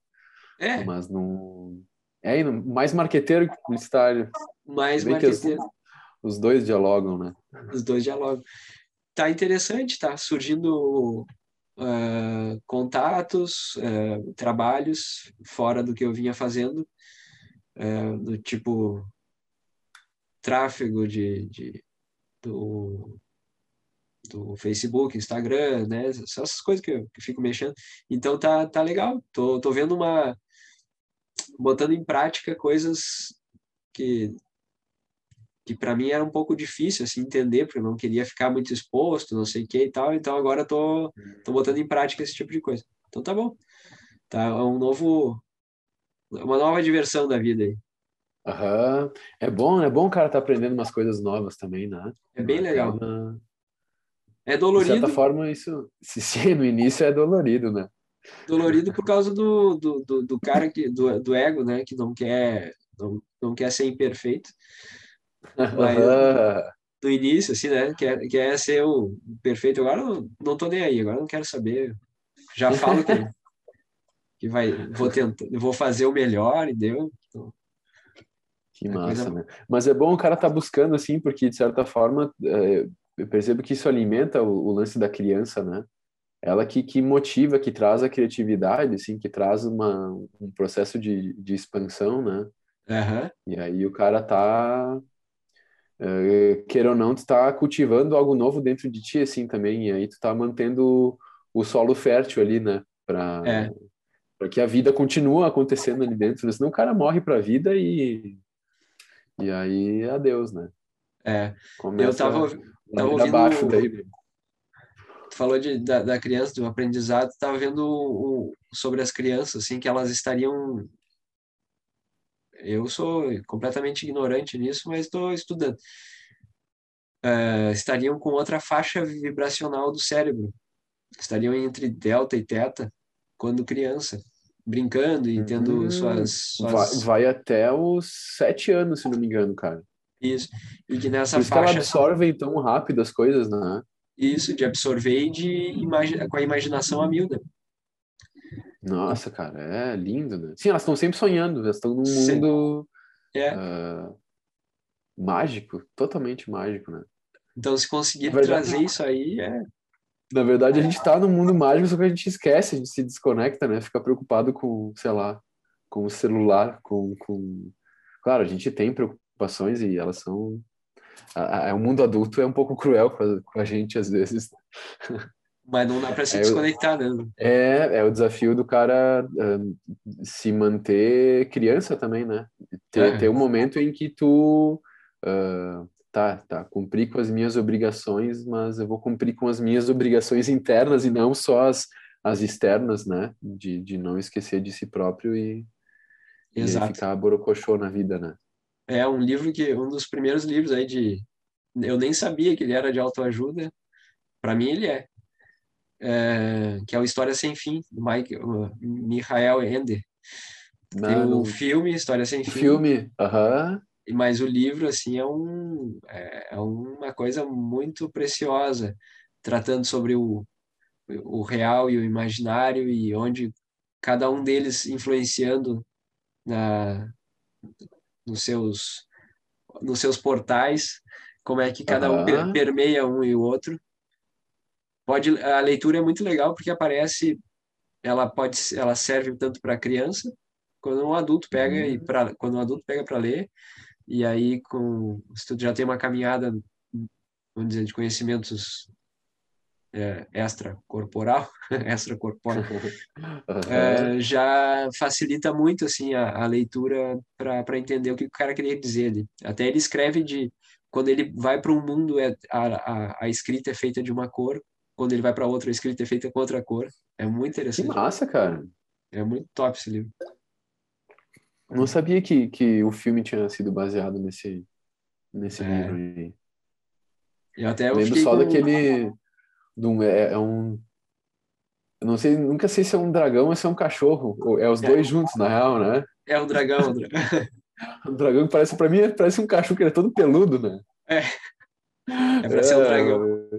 É. Mas no é mais marqueteiro que publicitário. Mais Bem marqueteiro. Os, os, dois dialogam, né? Os dois dialogam. Tá interessante, tá surgindo uh, contatos, uh, trabalhos fora do que eu vinha fazendo, uh, do tipo tráfego de, de do do Facebook, Instagram, né? Essas coisas que eu, que fico mexendo. Então tá, tá legal. Tô, tô vendo uma. botando em prática coisas que que para mim era um pouco difícil assim entender, porque eu não queria ficar muito exposto, não sei o que e tal. Então agora tô, tô botando em prática esse tipo de coisa. Então tá bom. Tá é um novo uma nova diversão da vida aí. Aham. É bom, é bom o cara tá aprendendo umas coisas novas também, né? É bem legal. É dolorido. De certa forma, isso, se, se no início é dolorido, né? Dolorido por causa do, do, do, do cara, que, do, do ego, né? Que não quer, não, não quer ser imperfeito. <laughs> Mas, no início, assim, né? Quer, quer ser o perfeito. Agora não, não tô nem aí, agora não quero saber. Já falo que, <laughs> que vai, vou tentar, vou fazer o melhor e deu. Então, que massa, coisa... né? Mas é bom o cara tá buscando, assim, porque de certa forma é, eu percebo que isso alimenta o, o, lance da criança, né? Ela que, que motiva, que traz a criatividade, assim, que traz uma, um processo de, de expansão, né? Uhum. E aí o cara tá, uh, queira ou não, tu tá cultivando algo novo dentro de ti, assim, também. E aí tu tá mantendo o solo fértil ali, né? Pra, é. pra que a vida continue acontecendo ali dentro. Né? Senão o cara morre pra vida e... E aí, adeus, né? É. Começa... Eu tava Tava ouvindo, abaixo daí. Tu falou de, da, da criança, do aprendizado, estava vendo o, sobre as crianças, assim, que elas estariam. Eu sou completamente ignorante nisso, mas estou estudando. Uh, estariam com outra faixa vibracional do cérebro. Estariam entre delta e teta quando criança, brincando e tendo hum, suas. suas... Vai, vai, até os sete anos, se não me engano, cara. Isso. E que nessa Por isso faixa. Que ela absorve tão rápido as coisas, né? Isso, de absorver e de imagi... com a imaginação a mil, né? Nossa, cara, é lindo, né? Sim, elas estão sempre sonhando, elas estão num Sim. mundo é. uh, mágico, totalmente mágico, né? Então, se conseguir verdade, trazer isso aí, é. Na verdade, a gente está no mundo mágico, só que a gente esquece, a gente se desconecta, né? Fica preocupado com, sei lá, com o celular, com. com... Claro, a gente tem preocupações e elas são. A, a, o mundo adulto é um pouco cruel com a, com a gente às vezes. <laughs> Mas não dá para se é desconectar, né? É, é o desafio do cara uh, se manter criança também, né? Ter, é. ter um momento em que tu. Uh, tá, tá, cumprir com as minhas obrigações, mas eu vou cumprir com as minhas obrigações internas e não só as, as externas, né? De, de não esquecer de si próprio e, Exato. e ficar borocochô na vida, né? É um livro que um dos primeiros livros aí de eu nem sabia que ele era de autoajuda. Para mim ele é. É. que é o História sem fim do Mike uh, Michael Ender. Tem o filme História sem fim. Filme, aham. Uh -huh. Mas o livro assim é um é, é uma coisa muito preciosa, tratando sobre o o real e o imaginário e onde cada um deles influenciando na nos seus, nos seus portais, como é que cada uhum. um permeia um e o outro. Pode, a leitura é muito legal porque aparece, ela pode, ela serve tanto para criança quando um adulto pega uhum. e para quando um adulto pega para ler e aí com se tu já tem uma caminhada, vamos dizer, de conhecimentos é, extracorporal, <laughs> extracorpóreo, uhum. <laughs> é, já facilita muito assim a, a leitura para entender o que o cara queria dizer ali. Até ele escreve de quando ele vai para um mundo é a, a, a, escrita é feita de uma cor quando ele vai para outra, a escrita é feita com outra cor. É muito Que interessante. massa, cara. É muito top esse livro. Não sabia que, que o filme tinha sido baseado nesse, nesse É. livro aí. Eu até eu Lembro só com- daquele. um- é, é um. Eu não sei, nunca sei se é um dragão ou se é um cachorro. É os É. dois juntos, na real, né? É o dragão, o dragão. O dragão que parece, pra mim, parece um cachorro que ele é todo peludo, né? É pra ser um dragão.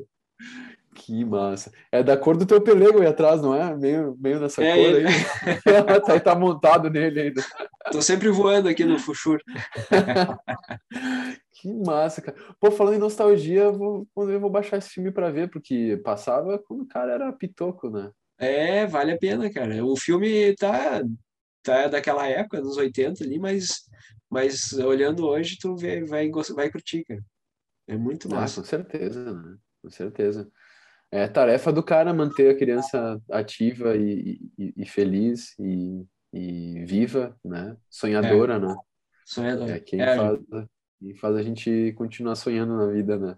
Que massa. É da cor do teu pelego aí atrás, não é? Meio, meio nessa É cor ele. aí. <laughs> <laughs> tá, tá montado nele ainda. Tô sempre voando aqui no Fuxur. <laughs> Que massa, cara. Pô, falando em nostalgia, vou, quando eu vou baixar esse filme pra ver, porque passava quando o cara era pitoco, né? É, vale a pena, cara. O filme tá, tá daquela época, dos 80 ali, mas, mas olhando hoje, tu vê, vai, vai curtir, cara. É muito Ah, massa. com certeza, né? Com certeza. É tarefa do cara manter a criança ativa e, e, e feliz e, e viva, né? Sonhadora, né? Sonhador. É quem É, faz, quem faz a gente continuar sonhando na vida, né?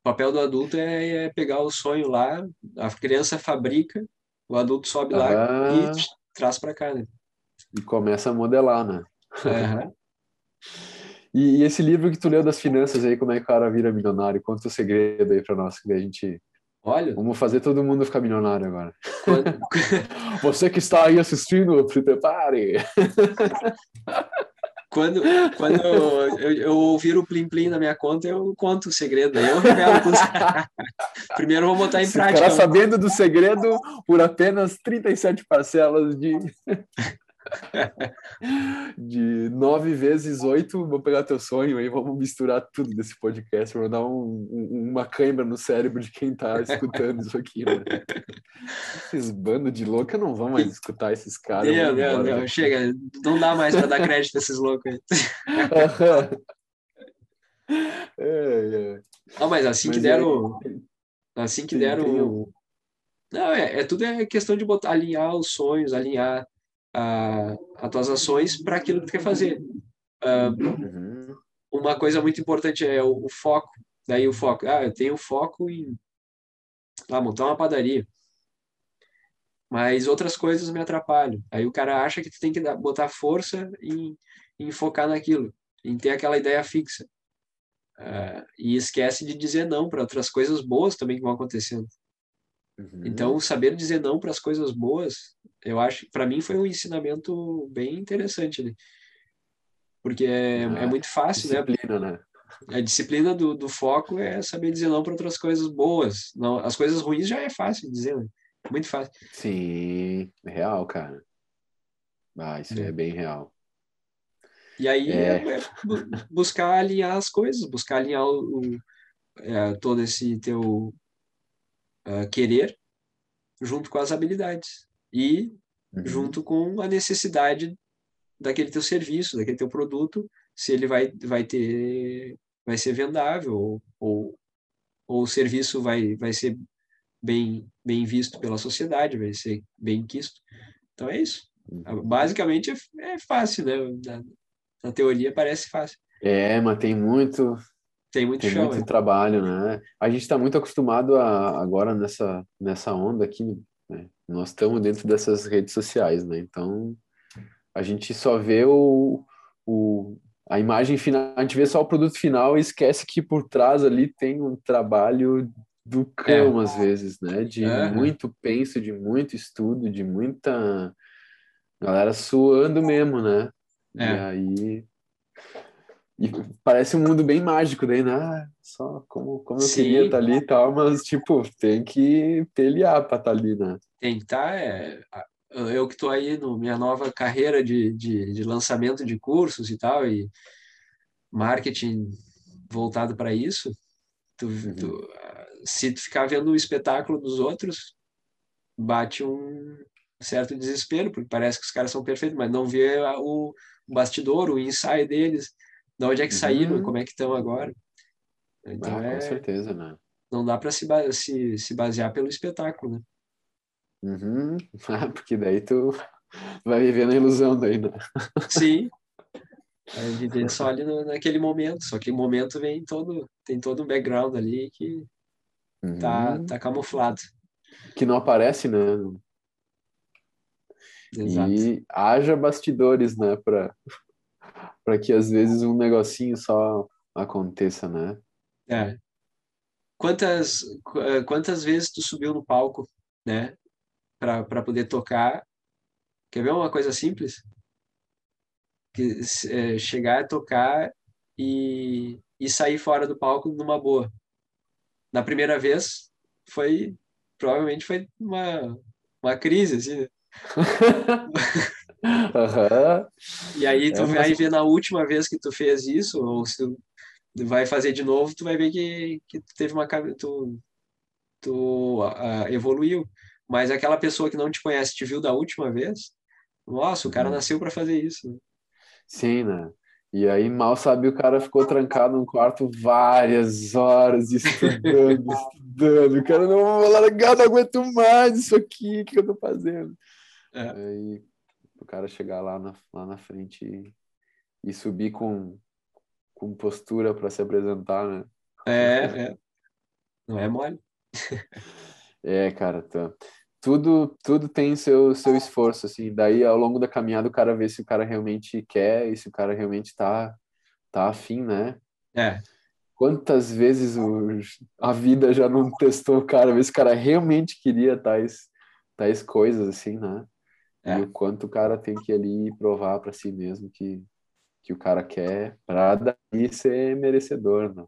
O papel do adulto é, é pegar o sonho lá, a criança fabrica, o adulto sobe lá Ah. e tch, traz pra cá, né? E começa a modelar, né? <laughs> E, e esse livro que tu leu das finanças aí, como é que o cara vira milionário? Conta o segredo aí pra nós, que daí a gente... Olha, Vamos fazer todo mundo ficar milionário agora. quando, <laughs> Você que está aí assistindo, se prepare! <laughs> quando, quando eu, eu, eu ouvir o Plim Plim na minha conta, eu conto o segredo, eu revelo. <laughs> Primeiro vou botar em prática. cara sabendo do segredo por apenas 37 parcelas de. <laughs> de 9 vezes 8, vou pegar teu sonho aí, vamos misturar tudo desse podcast, vou dar um- um- uma câimbra no cérebro de quem tá escutando isso aqui, né? Esses bandos de louca não vão mais escutar esses caras. Meu embora Deus, daqui. chega, não dá mais para dar crédito a esses loucos aí. <laughs> É, é. Não, mas assim que Mas deram, aí, assim que deram, não, é, é tudo é questão de botar, alinhar os sonhos, alinhar a, as tuas ações para aquilo que tu quer fazer. Uhum. uma coisa muito importante é o, o foco. Daí o foco, ah, eu tenho foco em ah, montar uma padaria. Mas outras coisas me atrapalham. Aí o cara acha que tu tem que dar- botar força em, em focar naquilo, em ter aquela ideia fixa. Ah, e esquece de dizer não para outras coisas boas também que vão acontecendo. Uhum. Então, saber dizer não para as coisas boas, eu acho, para mim foi um ensinamento bem interessante, né? Porque é, é Ah, muito fácil, né? disciplina, né? A disciplina do, do foco é saber dizer não para outras coisas boas. Não, as coisas ruins já é fácil dizer, né? Muito fácil. Sim, é real, cara. Ah, isso É. é bem real. E aí É. é, é bu- buscar alinhar as coisas, buscar alinhar o, o- é, todo esse teu ah, querer junto com as habilidades e Uhum. junto com a necessidade daquele teu serviço, daquele teu produto, se ele vai, vai ter, vai ser vendável ou, ou, ou o serviço vai, vai ser bem, bem visto pela sociedade, vai ser bem quisto. Então é isso. Uhum. Basicamente é, é fácil, né? Na, na teoria parece fácil. É, mas tem muito, Tem muito tem chão, muito né? trabalho, né? A gente está muito acostumado a, agora nessa, nessa onda aqui, né? Nós estamos dentro dessas redes sociais, né? Então, a gente só vê o, o, a imagem final, a gente vê só o produto final e esquece que por trás ali tem um trabalho do cão, às vezes, né? De Aham. muito penso, de muito estudo, de muita galera suando mesmo, né? E É. aí. E parece um mundo bem mágico, daí, né? Ah, só como, como eu Sim. queria estar ali e tal, mas, tipo, tem que pelear pra estar ali, né? Estar. É, a- eu que estou aí na minha nova carreira de, de, de lançamento de cursos e tal, e marketing voltado para isso, tu, Uhum. tu, ah, se tu ficar vendo o espetáculo dos outros, bate um certo desespero, porque parece que os caras são perfeitos, mas não vê o bastidor, o ensaio deles, de onde é que saíram, Uhum. como é que estão agora. Então Ah, com é, certeza, né? não dá para se, se, se basear pelo espetáculo, né? Uhum. <laughs> Ah, porque daí tu vai viver na ilusão daí, né? Sim. <laughs> É viver só ali no, naquele momento, só que o momento vem todo, tem todo um background ali que tá, Uhum. tá camuflado. Que não aparece, né? Exato. E haja bastidores, né? Pra, pra que às vezes um negocinho só aconteça, né? É. Quantas, qu- eh, quantas vezes tu subiu no palco, né, para para poder tocar? Quer ver uma coisa simples? Que eh, chegar a tocar e, e sair fora do palco numa boa. Na primeira vez foi provavelmente foi uma uma crise assim. <laughs> Aham. E aí tu É, vai mas- ver na última vez que tu fez isso ou se tu vai fazer de novo, tu vai ver que, que tu teve uma tu tu ah, evoluiu. Mas aquela pessoa que não te conhece, te viu da última vez, nossa, o cara Uhum. nasceu para fazer isso. né? Sim, né? E aí, mal sabe, o cara ficou trancado num quarto várias horas, estudando, <laughs> estudando. O cara, não vou largar, não aguento mais isso aqui, o que eu tô fazendo? É. Aí, o cara chegar lá na, lá na frente e, e subir com, com postura para se apresentar, né? É, <laughs> é. Não é mole. <laughs> É, cara, tá. Tudo, tudo tem seu, seu esforço, assim. Daí, ao longo da caminhada, o cara vê se o cara realmente quer e se o cara realmente tá, tá afim, né? É, Quantas vezes o, a vida já não testou o cara, ver se o cara realmente queria tais, tais coisas, assim, né? É. E o quanto o cara tem que ali provar para si mesmo que, que o cara quer para daí ser merecedor, né?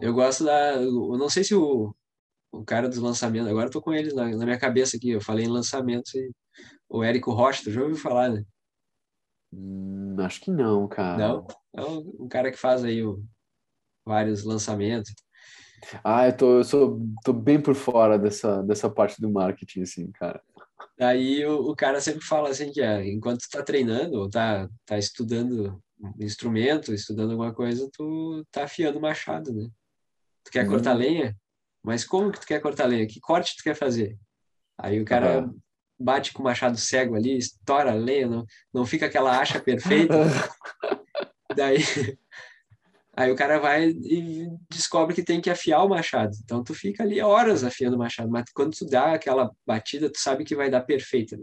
Eu gosto da. Eu não sei se o, o cara dos lançamentos, agora eu tô com ele na, na minha cabeça aqui. Eu falei em lançamentos e o Érico Rocha, tu já ouviu falar, né? Hum, acho que não, cara. Não? É um, um cara que faz aí o- vários lançamentos. Ah, eu tô, eu sou, tô bem por fora dessa, dessa parte do marketing, assim, cara. Daí o, o cara sempre fala assim que é, enquanto tu tá treinando ou tá, tá estudando um instrumento, estudando alguma coisa, tu tá afiando o machado, né? Tu quer Hum. cortar lenha? Mas como que tu quer cortar lenha? Que corte tu quer fazer? Aí o cara Aham. bate com o machado cego ali, estoura a lenha, não, não fica aquela acha perfeita. <laughs> Daí aí o cara vai e descobre que tem que afiar o machado. Então tu fica ali horas afiando o machado, mas quando tu dá aquela batida, tu sabe que vai dar perfeita,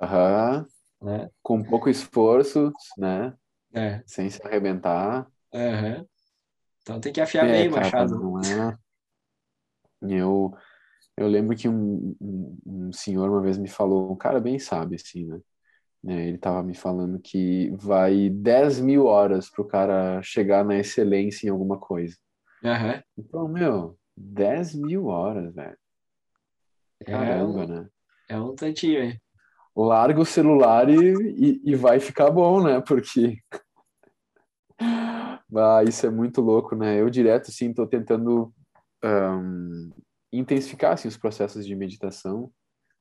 Aham. né? Com pouco esforço, né? É. Sem se arrebentar. Aham. Então tem que afiar É, bem o machado. não é. Eu, eu lembro que um, um, um senhor uma vez me falou, um cara bem sábio, assim, né? Né, Ele tava me falando que vai 10 mil horas pro cara chegar na excelência em alguma coisa. Aham. Então, meu, 10 mil horas, velho. É, Caramba, um, né? é um tantinho aí. Larga o celular e, e, e vai ficar bom, né? Porque <laughs> ah, isso é muito louco, né? Eu direto, assim, tô tentando ahn, intensificar, assim, os processos de meditação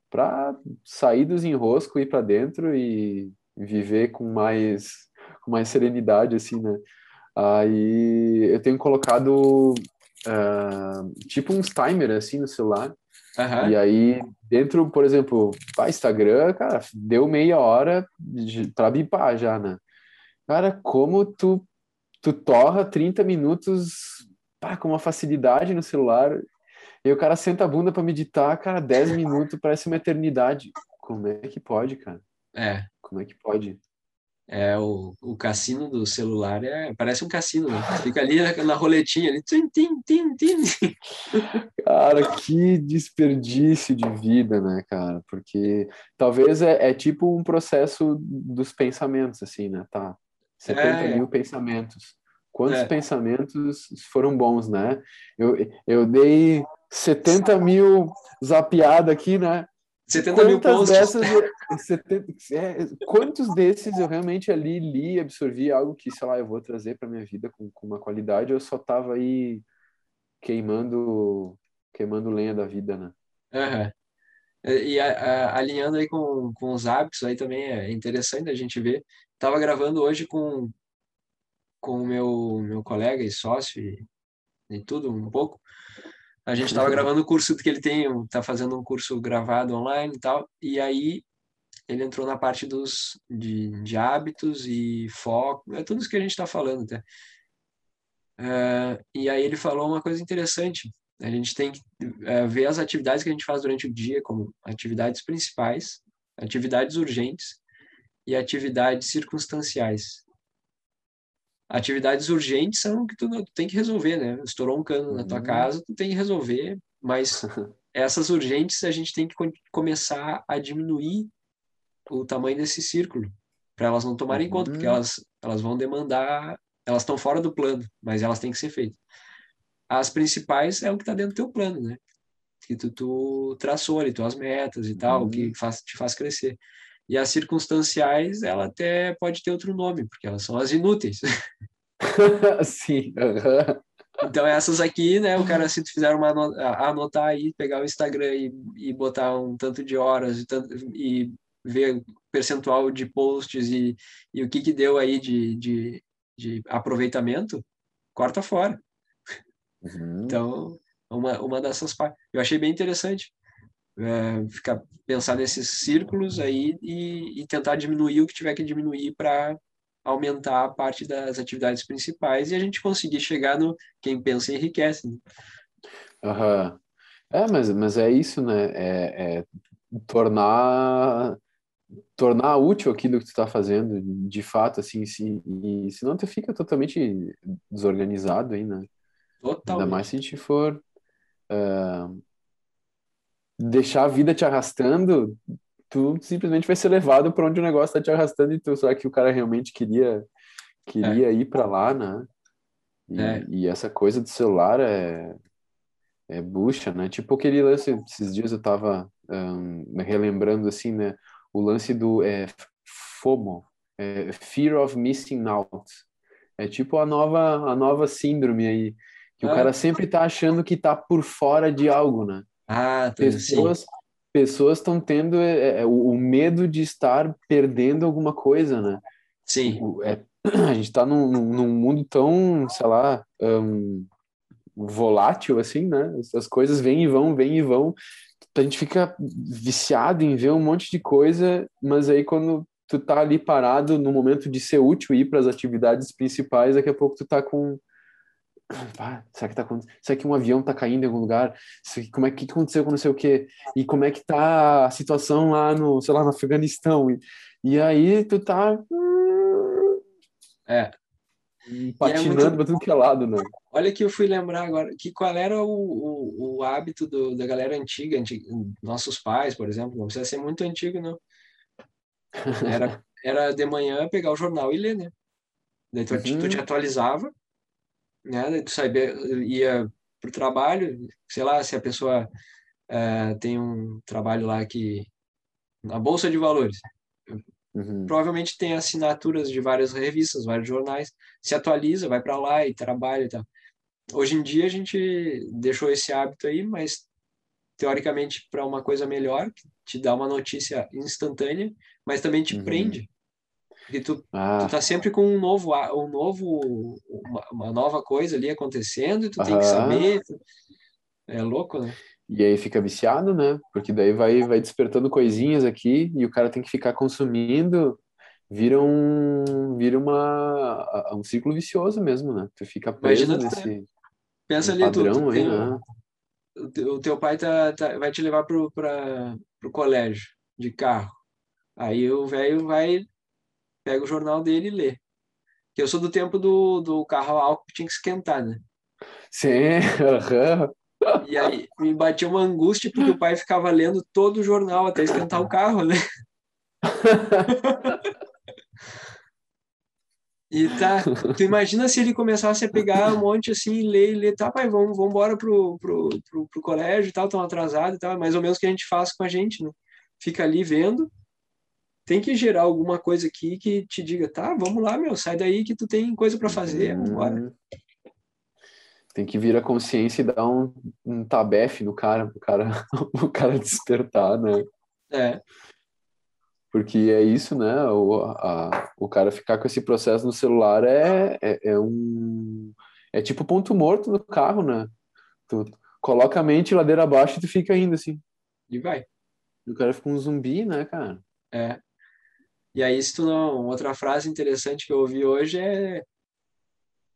para sair dos enroscos, ir para dentro e viver com mais, com mais serenidade, assim, né? Aí eu tenho colocado ah, tipo uns timer, assim, no celular. Aham. E aí, dentro, por exemplo, para Instagram, cara, deu meia hora de- pra bipar já, né? Cara, como tu, tu torra 30 minutos pá, com uma facilidade no celular, e o cara senta a bunda pra meditar, cara, 10 minutos parece uma eternidade. Como é que pode, cara? É. Como é que pode? É, o, o cassino do celular é, parece um cassino, né? Fica ali na, na roletinha ali. Tim, tim, tim, tim. <laughs> Cara, que desperdício de vida, né, cara? Porque talvez é, é tipo um processo dos pensamentos, assim, né? Tá, 70 É, é. mil pensamentos. Quantos É. pensamentos foram bons, né? Eu, eu dei 70 mil zapiada aqui, né? 70 mil Quantas posts. dessas eu, 70, é, quantos desses eu realmente ali li, absorvi algo que, sei lá, eu vou trazer para minha vida com, com uma qualidade, eu só tava aí queimando queimando lenha da vida, né? E e a- a- alinhando aí com, com os hábitos, aí também é interessante a gente ver. Tava gravando hoje com com o meu, meu colega e sócio e, e tudo, um pouco. A gente tava gravando o curso que ele tem, um- tá fazendo um curso gravado online e tal. E aí ele entrou na parte dos, de, de hábitos e foco, é tudo isso que a gente está falando até. Uh, e aí ele falou uma coisa interessante. A gente tem que uh, ver as atividades que a gente faz durante o dia como atividades principais, atividades urgentes e atividades circunstanciais. Atividades urgentes são que tu, tu tem que resolver, né? Estourou um cano uhum. na tua uhum. casa, tu tem que resolver, mas <laughs> essas urgentes a gente tem que começar a diminuir o tamanho desse círculo para elas não tomarem uhum. conta, porque elas, elas vão demandar, elas estão fora do plano, mas elas têm que ser feitas. As principais é o que está dentro do teu plano, né? Que tu, tu traçou ali, tuas metas e tal, uhum. que faz, te faz crescer. E as circunstanciais, ela até pode ter outro nome, porque elas são as inúteis. <laughs> Sim. Uhum. Então essas aqui, né, o cara se tu fizer uma anotar aí, pegar o Instagram e, e botar um tanto de horas e, tanto, e ver percentual de posts e, e o que que deu aí de, de, de aproveitamento, corta fora. Uhum. Então, uma, uma dessas partes. Eu achei bem interessante é, ficar, pensar nesses círculos aí e, e tentar diminuir o que tiver que diminuir para aumentar a parte das atividades principais e a gente conseguir chegar no quem pensa enriquece. Né? Uhum. É, mas, mas é isso, né? É, é tornar tornar útil aquilo que tu está fazendo, de fato, assim, se, e senão tu fica totalmente desorganizado aí, né? Total. Ainda mais se a gente for uh, deixar a vida te arrastando, tu simplesmente vai ser levado para onde o negócio está te arrastando e tu será que o cara realmente queria queria é. ir para lá, né? E, é. e, essa coisa do celular é é bucha, né? Tipo aquele lance, esses dias eu tava um, relembrando assim, né? O lance do é, FOMO, é, Fear of Missing Out. É tipo a nova a nova síndrome aí, que o cara sempre tá achando que tá por fora de algo, né? Ah, pessoas, sim pessoas estão tendo é, é, o, o, medo de estar perdendo alguma coisa, né? Sim. O, é, <clears throat> a gente está num, num, mundo tão, sei lá, um, volátil, assim, né? As coisas vêm e vão, vêm e vão. A gente fica viciado em ver um monte de coisa, mas aí quando tu tá ali parado no momento de ser útil e ir para as atividades principais, daqui a pouco tu tá com ah, será que tá será que um avião tá caindo em algum lugar? Como é que aconteceu com não sei o quê? E como é que tá a situação lá no, sei lá, no Afeganistão? E, e aí tu tá é patinando é muito... pra tudo que é lado, né? Olha que eu fui lembrar agora que qual era o, o, o hábito do, da galera antiga, antiga, nossos pais, por exemplo, não precisa ser muito antigo, não. Era, <laughs> era de manhã pegar o jornal e ler, né? Daí tu, uhum. tu te atualizava né? Tu sabia, ia para o trabalho, sei lá, se a pessoa é, tem um trabalho lá que na bolsa de valores, uhum. provavelmente tem assinaturas de várias revistas, vários jornais, se atualiza, vai para lá e trabalha e tal. Hoje em dia a gente deixou esse hábito aí, mas teoricamente para uma coisa melhor, que te dá uma notícia instantânea, mas também te uhum. prende porque tu, ah. tu tá sempre com um novo, um novo uma, uma nova coisa ali acontecendo e tu tem que saber. É louco, né? E aí fica viciado, né? Porque daí vai, vai despertando coisinhas aqui e o cara tem que ficar consumindo, vira um, vira uma, um ciclo vicioso mesmo, né? Tu fica preso Imagina nesse pensa ali, padrão tu, tu aí, né? O teu pai tá, tá, vai te levar pro, pra, pro colégio de carro. Aí o velho vai pega o jornal dele e lê. Que eu sou do tempo do, do carro álcool que tinha que esquentar, né? Sim, <laughs> aham. E aí me batia uma angústia porque o pai ficava lendo todo o jornal até esquentar o carro, né? <laughs> E tá, tu imagina se ele começasse a pegar um monte assim e ler, e ler, tá, pai, vamos, vamos embora pro, pro, pro, pro colégio e tal, tão atrasado e tal, é mais ou menos o que a gente faz com a gente, né? Fica ali vendo, tem que gerar alguma coisa aqui que te diga, tá, vamos lá, meu, sai daí que tu tem coisa para fazer. Uhum. Tem que vir a consciência e dar um, um tabefe no cara, o cara, <laughs> o cara despertar, né? É. Porque é isso, né? O, a, o cara ficar com esse processo no celular é, é, é um. É tipo ponto morto no carro, né? Tu coloca a mente ladeira abaixo e tu fica indo assim. E vai. O cara fica um zumbi, né, cara? É. E aí, se tu não. Outra frase interessante que eu ouvi hoje é.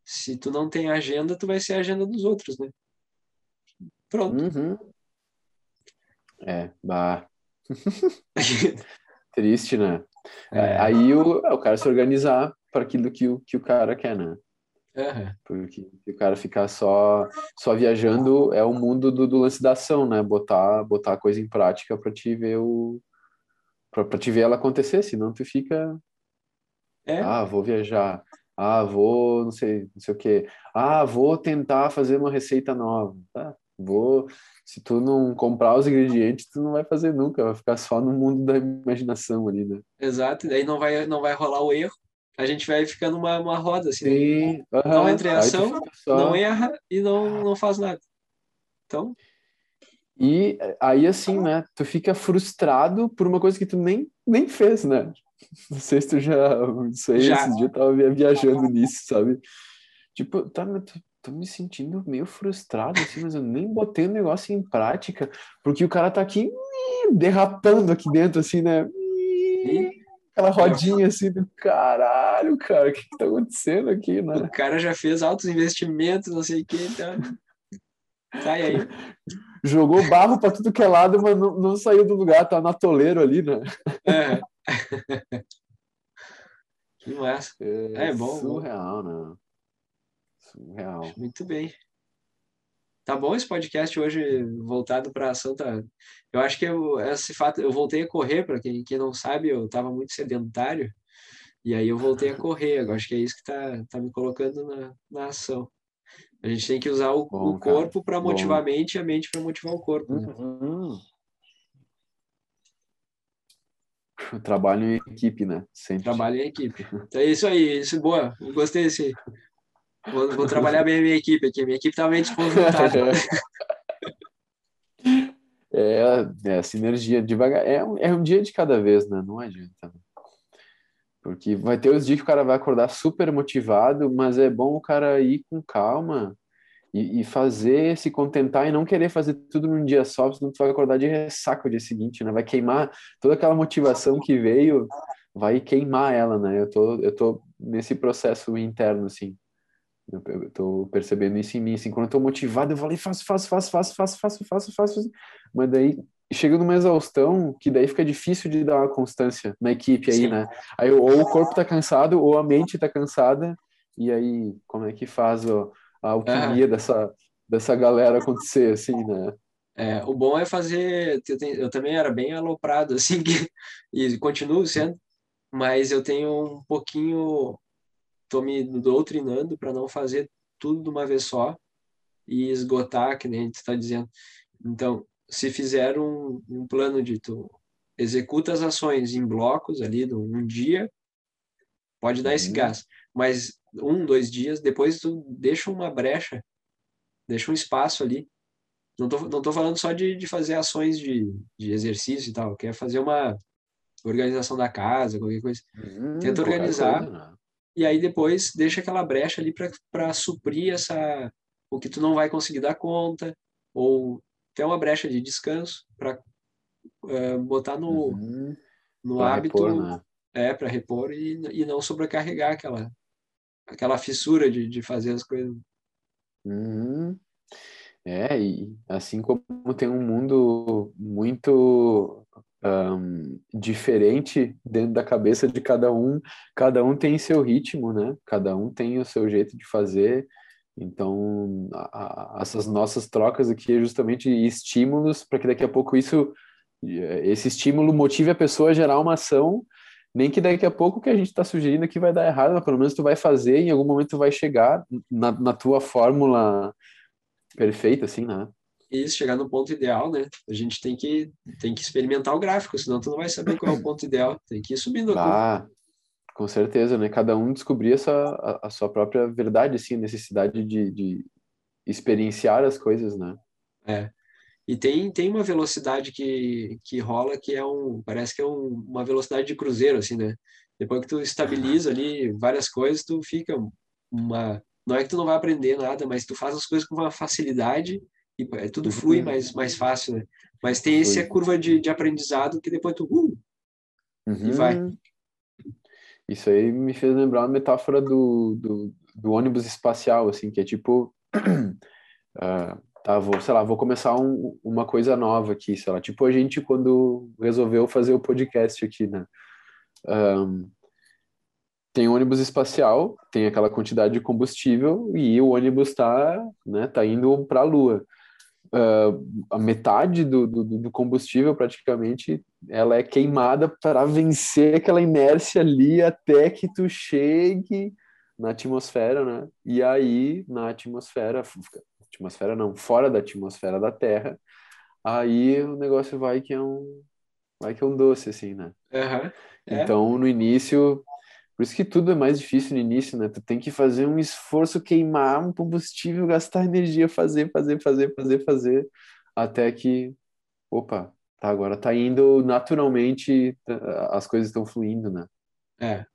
Se tu não tem agenda, tu vai ser a agenda dos outros, né? Pronto. Uhum. É, bah. <laughs> Triste, né? É. Aí o, é o cara se organizar para aquilo que o, que o cara quer, né? Aham. Porque o cara ficar só, só viajando é o mundo do, do lance da ação, né? Botar, botar a coisa em prática para te ver o. Pra te ver ela acontecer, senão tu fica. É. Ah, vou viajar. Ah, vou, não sei, não sei o quê. Ah, vou tentar fazer uma receita nova. Tá, vou. Se tu não comprar os ingredientes, tu não vai fazer nunca, vai ficar só no mundo da imaginação ali, né? Exato, e daí não vai, não vai rolar o erro. A gente vai ficando uma, uma roda, assim. né? Sim, Não aham. entra em ação, só- não erra e não, não faz nada. Então, E aí, assim, né? Tu fica frustrado por uma coisa que tu nem, nem fez, né? Não sei se tu já. Isso aí, Já. esses dias eu tava via- viajando nisso, sabe? Tipo, tá, mas tô, tô me sentindo meio frustrado, assim, mas eu nem botei o negócio em prática, porque o cara tá aqui derrapando aqui dentro, assim, né? Aquela rodinha assim do caralho, cara, o que que tá acontecendo aqui, né? o cara já fez altos investimentos, não sei o que, então. Sai aí. Jogou barro pra tudo que é lado, mas não, não saiu do lugar, tá na toleiro ali, né? É. <laughs> Que massa. É, É bom, bom. surreal, né? Surreal. Muito bem. Tá bom esse podcast hoje voltado para ação, tá? Eu acho que eu, esse fato, eu voltei a correr, para quem, quem não sabe, eu estava muito sedentário, e aí eu voltei a correr. Eu acho que é isso que tá, tá me colocando na, na ação. A gente tem que usar o, Bom, o corpo para bom. motivar a mente e a mente para motivar o corpo. né? Uhum. <laughs> Trabalho em equipe, né? Sempre. Trabalho em equipe. Então é isso aí, isso boa. Eu gostei desse. Vou, vou trabalhar bem a minha equipe aqui. Minha equipe tá meio desconjuntada. <laughs> É, é a sinergia devagar. É é um dia de cada vez, né? Não adianta. Porque vai ter os dias que o cara vai acordar super motivado, mas é bom o cara ir com calma e, e fazer, se contentar e não querer fazer tudo num dia só, senão tu vai acordar de ressaca o dia seguinte, né? Vai queimar toda aquela motivação que veio, vai queimar ela, né? Eu tô, eu tô nesse processo interno, assim. Eu, eu tô percebendo isso em mim, assim, quando eu tô motivado, eu ali, faço, faço, faço, faço, faço, faço, faço, faço, faço. mas daí chega numa exaustão que daí fica difícil de dar uma constância na equipe aí, Sim. né? Aí ou o corpo tá cansado, ou a mente tá cansada, e aí como é que faz ó, a alquimia dessa, dessa galera acontecer, assim, né? É, o bom é fazer. Eu, tenho- eu também era bem aloprado, <laughs> assim, que, e continuo sendo, mas eu tenho um pouquinho. Tô me doutrinando para não fazer tudo de uma vez só e esgotar, que nem a gente está dizendo. Então, se fizer um, um plano de tu executa as ações em blocos ali, de um dia, pode dar esse Uhum. gás. Mas um, dois dias, depois tu deixa uma brecha, deixa um espaço ali não tô, não tô falando só de, de fazer ações de, de exercício e tal, quer fazer uma organização da casa, qualquer coisa. Hum, Tenta organizar. coisa, né? E aí depois deixa aquela brecha ali para suprir essa o que tu não vai conseguir dar conta, ou até uma brecha de descanso para botar no, Uhum. no Pra hábito repor, né? é para repor e, e não sobrecarregar aquela aquela fissura de, de fazer as coisas. Uhum. É, e assim como tem um mundo muito ahn, diferente dentro da cabeça de cada um, cada um tem seu ritmo, né? Cada um tem o seu jeito de fazer. Então, a- a- essas nossas trocas aqui é justamente estímulos para que daqui a pouco isso, eh, esse estímulo motive a pessoa a gerar uma ação, nem que daqui a pouco o que a gente está sugerindo aqui vai dar errado, mas pelo menos tu vai fazer, em algum momento tu vai chegar na, na tua fórmula perfeita, assim, né? Isso, chegar no ponto ideal, né? A gente tem que, tem que experimentar o gráfico, senão tu não vai saber qual é o <clears throat> ponto ideal. Tem que ir subindo a curva. Com certeza, né? Cada um descobrir a sua, a, a sua própria verdade, assim, a necessidade de, de experienciar as coisas, né? É. E tem, tem uma velocidade que, que rola que é um, parece que é um, uma velocidade de cruzeiro, assim, né? Depois que tu estabiliza ali várias coisas, tu fica uma, não é que tu não vai aprender nada, mas tu faz as coisas com uma facilidade e é, tudo flui mais, mais fácil, né? Mas tem essa curva de, de aprendizado que depois tu, uh, Uhum. vai. Isso aí me fez lembrar uma metáfora do, do, do ônibus espacial, assim, que é tipo, uh, <clears throat> tá, vou, sei lá, vou começar um, uma coisa nova aqui, sei lá, tipo a gente quando resolveu fazer o podcast aqui, né? Um, tem ônibus espacial, tem aquela quantidade de combustível e o ônibus está né, tá indo para a Lua. Uh, a metade do, do, do, combustível, praticamente, ela é queimada para vencer aquela inércia ali até que tu chegue na atmosfera, né? E aí, na atmosfera, atmosfera não, fora da atmosfera da Terra, aí o negócio vai que é um, vai que é um doce, assim, né? Uhum, é. Então, no início, por isso que tudo é mais difícil no início, né? Tu tem que fazer um esforço, queimar um combustível, gastar energia, fazer, fazer, fazer, fazer, fazer, até que, opa, tá, agora tá indo naturalmente, as coisas estão fluindo, né? É.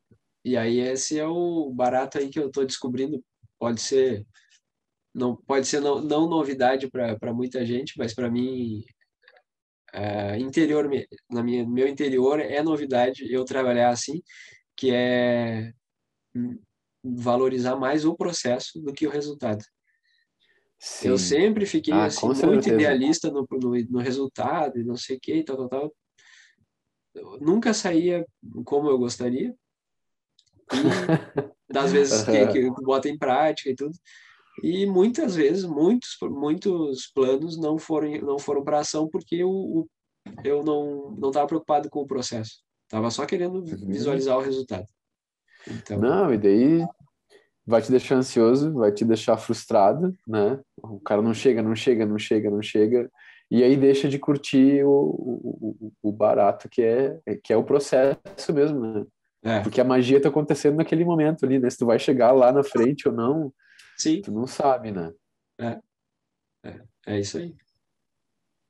E aí esse é o barato aí que eu tô descobrindo. Pode ser não pode ser não, não novidade para muita gente, mas para mim é, interior na minha meu interior é novidade eu trabalhar assim que é valorizar mais o processo do que o resultado. Sim. Eu sempre fiquei ah, assim, muito idealista no, no, no, resultado e não sei o que, tal, tal, tal. Eu nunca saía como eu gostaria. E <laughs> das vezes que, que eu boto em prática e tudo. E muitas vezes, muitos, muitos planos não foram, não foram para ação porque eu, eu não estava preocupado com o processo. Tava só querendo uhum. visualizar o resultado. Então... Não, e daí vai te deixar ansioso, vai te deixar frustrado, né? O cara não chega, não chega, não chega, não chega. E aí deixa de curtir o, o, o barato que é, que é o processo mesmo, né? É. Porque a magia tá acontecendo naquele momento ali, né? Se tu vai chegar lá na frente ou não, Sim. tu não sabe, né? É, é, é isso aí.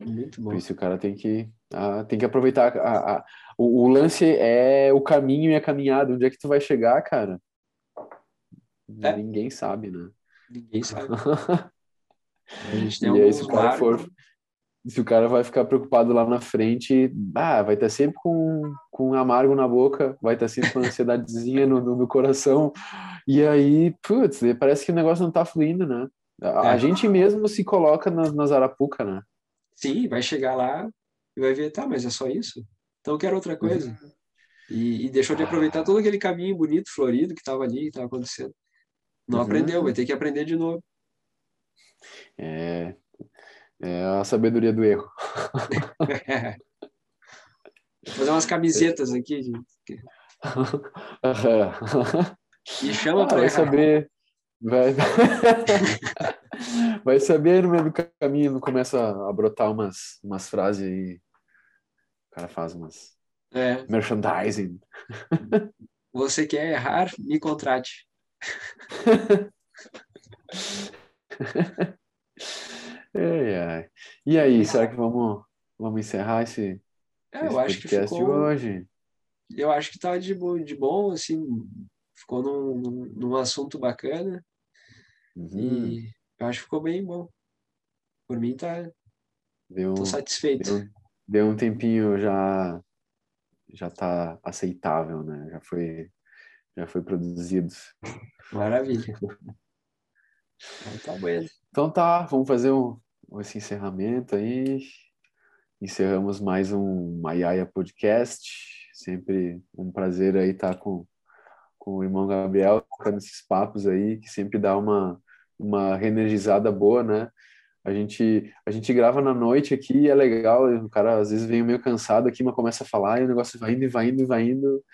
Muito bom. Por isso o cara tem que, ah, tem que aproveitar. A, a, o, o, lance é o caminho e a caminhada. Onde é que tu vai chegar, cara? É. Ninguém sabe, né? Ninguém sabe. <laughs> a gente tem e aí, se o cara for. Se o cara vai ficar preocupado lá na frente, ah, vai estar sempre com, com um amargo na boca, vai estar sempre com ansiedadezinha no, no, coração. E aí, putz, parece que o negócio não tá fluindo, né? A, é. a gente mesmo se coloca nas, nas arapuca, né? Sim, vai chegar lá e vai ver, tá, mas é só isso? Então eu quero outra coisa. Uhum. E, e, deixou de aproveitar todo aquele caminho bonito, florido que estava ali, que estava acontecendo. Não uhum. aprendeu, vai ter que aprender de novo. É, é a sabedoria do erro. <laughs> Vou fazer umas camisetas aqui. De... <laughs> e chama ah, para vai saber. Vai... <laughs> vai saber no meio do caminho, começa a brotar umas, umas frases aí cara faz umas é. merchandising. Você quer errar? Me contrate. <laughs> E aí, será que vamos, vamos encerrar esse, é, esse eu acho que ficou, de hoje? Eu acho que tá de bom, de bom assim, ficou num, num assunto bacana. Uhum. E eu acho que ficou bem bom. Por mim tá. Deu, tô satisfeito. Deu, deu um tempinho já já tá aceitável, né? Já foi já foi produzido. Maravilha. então tá. Então tá, vamos fazer um, esse encerramento aí. Encerramos mais um Maiaia Podcast. Sempre um prazer aí estar tá com, com o irmão Gabriel, nesses papos aí, que sempre dá uma, uma reenergizada boa, né? A gente, a gente grava na noite aqui e é legal, o cara às vezes vem meio cansado aqui, mas começa a falar e o negócio vai indo e vai indo e vai indo.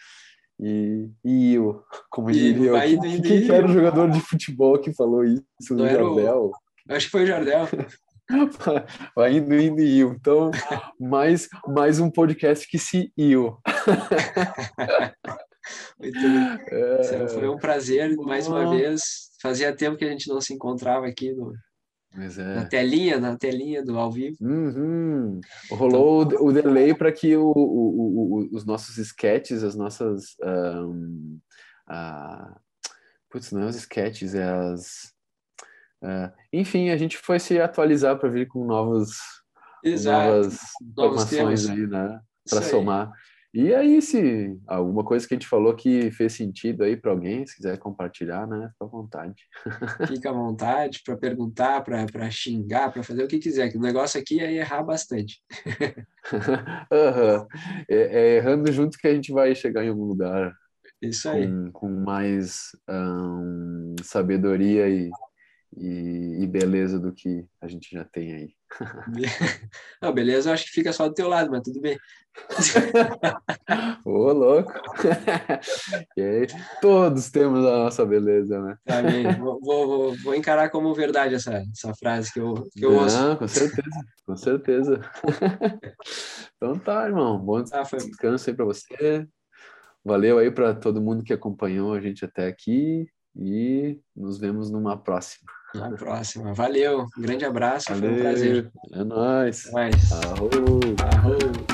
E, e eu, como e diria eu, indo, quem, quem era o jogador de futebol que falou isso? Não o Jardel? O... Acho que foi o Jardel. <laughs> vai indo, indo e eu. Então, mais, mais um podcast que se eu. <laughs> Muito bem. É... Foi um prazer, mais uma vez. Fazia tempo que a gente não se encontrava aqui no, é. Na telinha, na telinha do ao vivo. Uhum. Rolou então, o, delay para que o, o, o, os nossos sketches, as nossas. Um, a... Putz, não é os sketches, é as. Uh, enfim, a gente foi se atualizar para vir com novos, novas informações aí, né? Para somar. E aí, se alguma coisa que a gente falou que fez sentido aí para alguém, se quiser compartilhar, né, fica à vontade. <laughs> Fica à vontade para perguntar, para xingar, para fazer o que quiser. Que o negócio aqui é errar bastante. <laughs> uhum. é, é errando junto que a gente vai chegar em algum lugar. Isso aí. Com, com mais um, sabedoria e, e, e, beleza do que a gente já tem aí. <laughs> Não, beleza, eu acho que fica só do teu lado, mas tudo bem. <laughs> Ô, louco! <laughs> aí, todos temos a nossa beleza, né? Tá bem. Vou, vou, vou, encarar como verdade essa, essa frase que eu, que eu Não, ouço. com certeza, com certeza. Então tá, irmão. Bom Ah, descanso aí pra você. Valeu aí pra todo mundo que acompanhou a gente até aqui e nos vemos numa próxima. Na próxima. Valeu. Um grande abraço. Foi um prazer. É nóis. Até mais. Arro. Arro.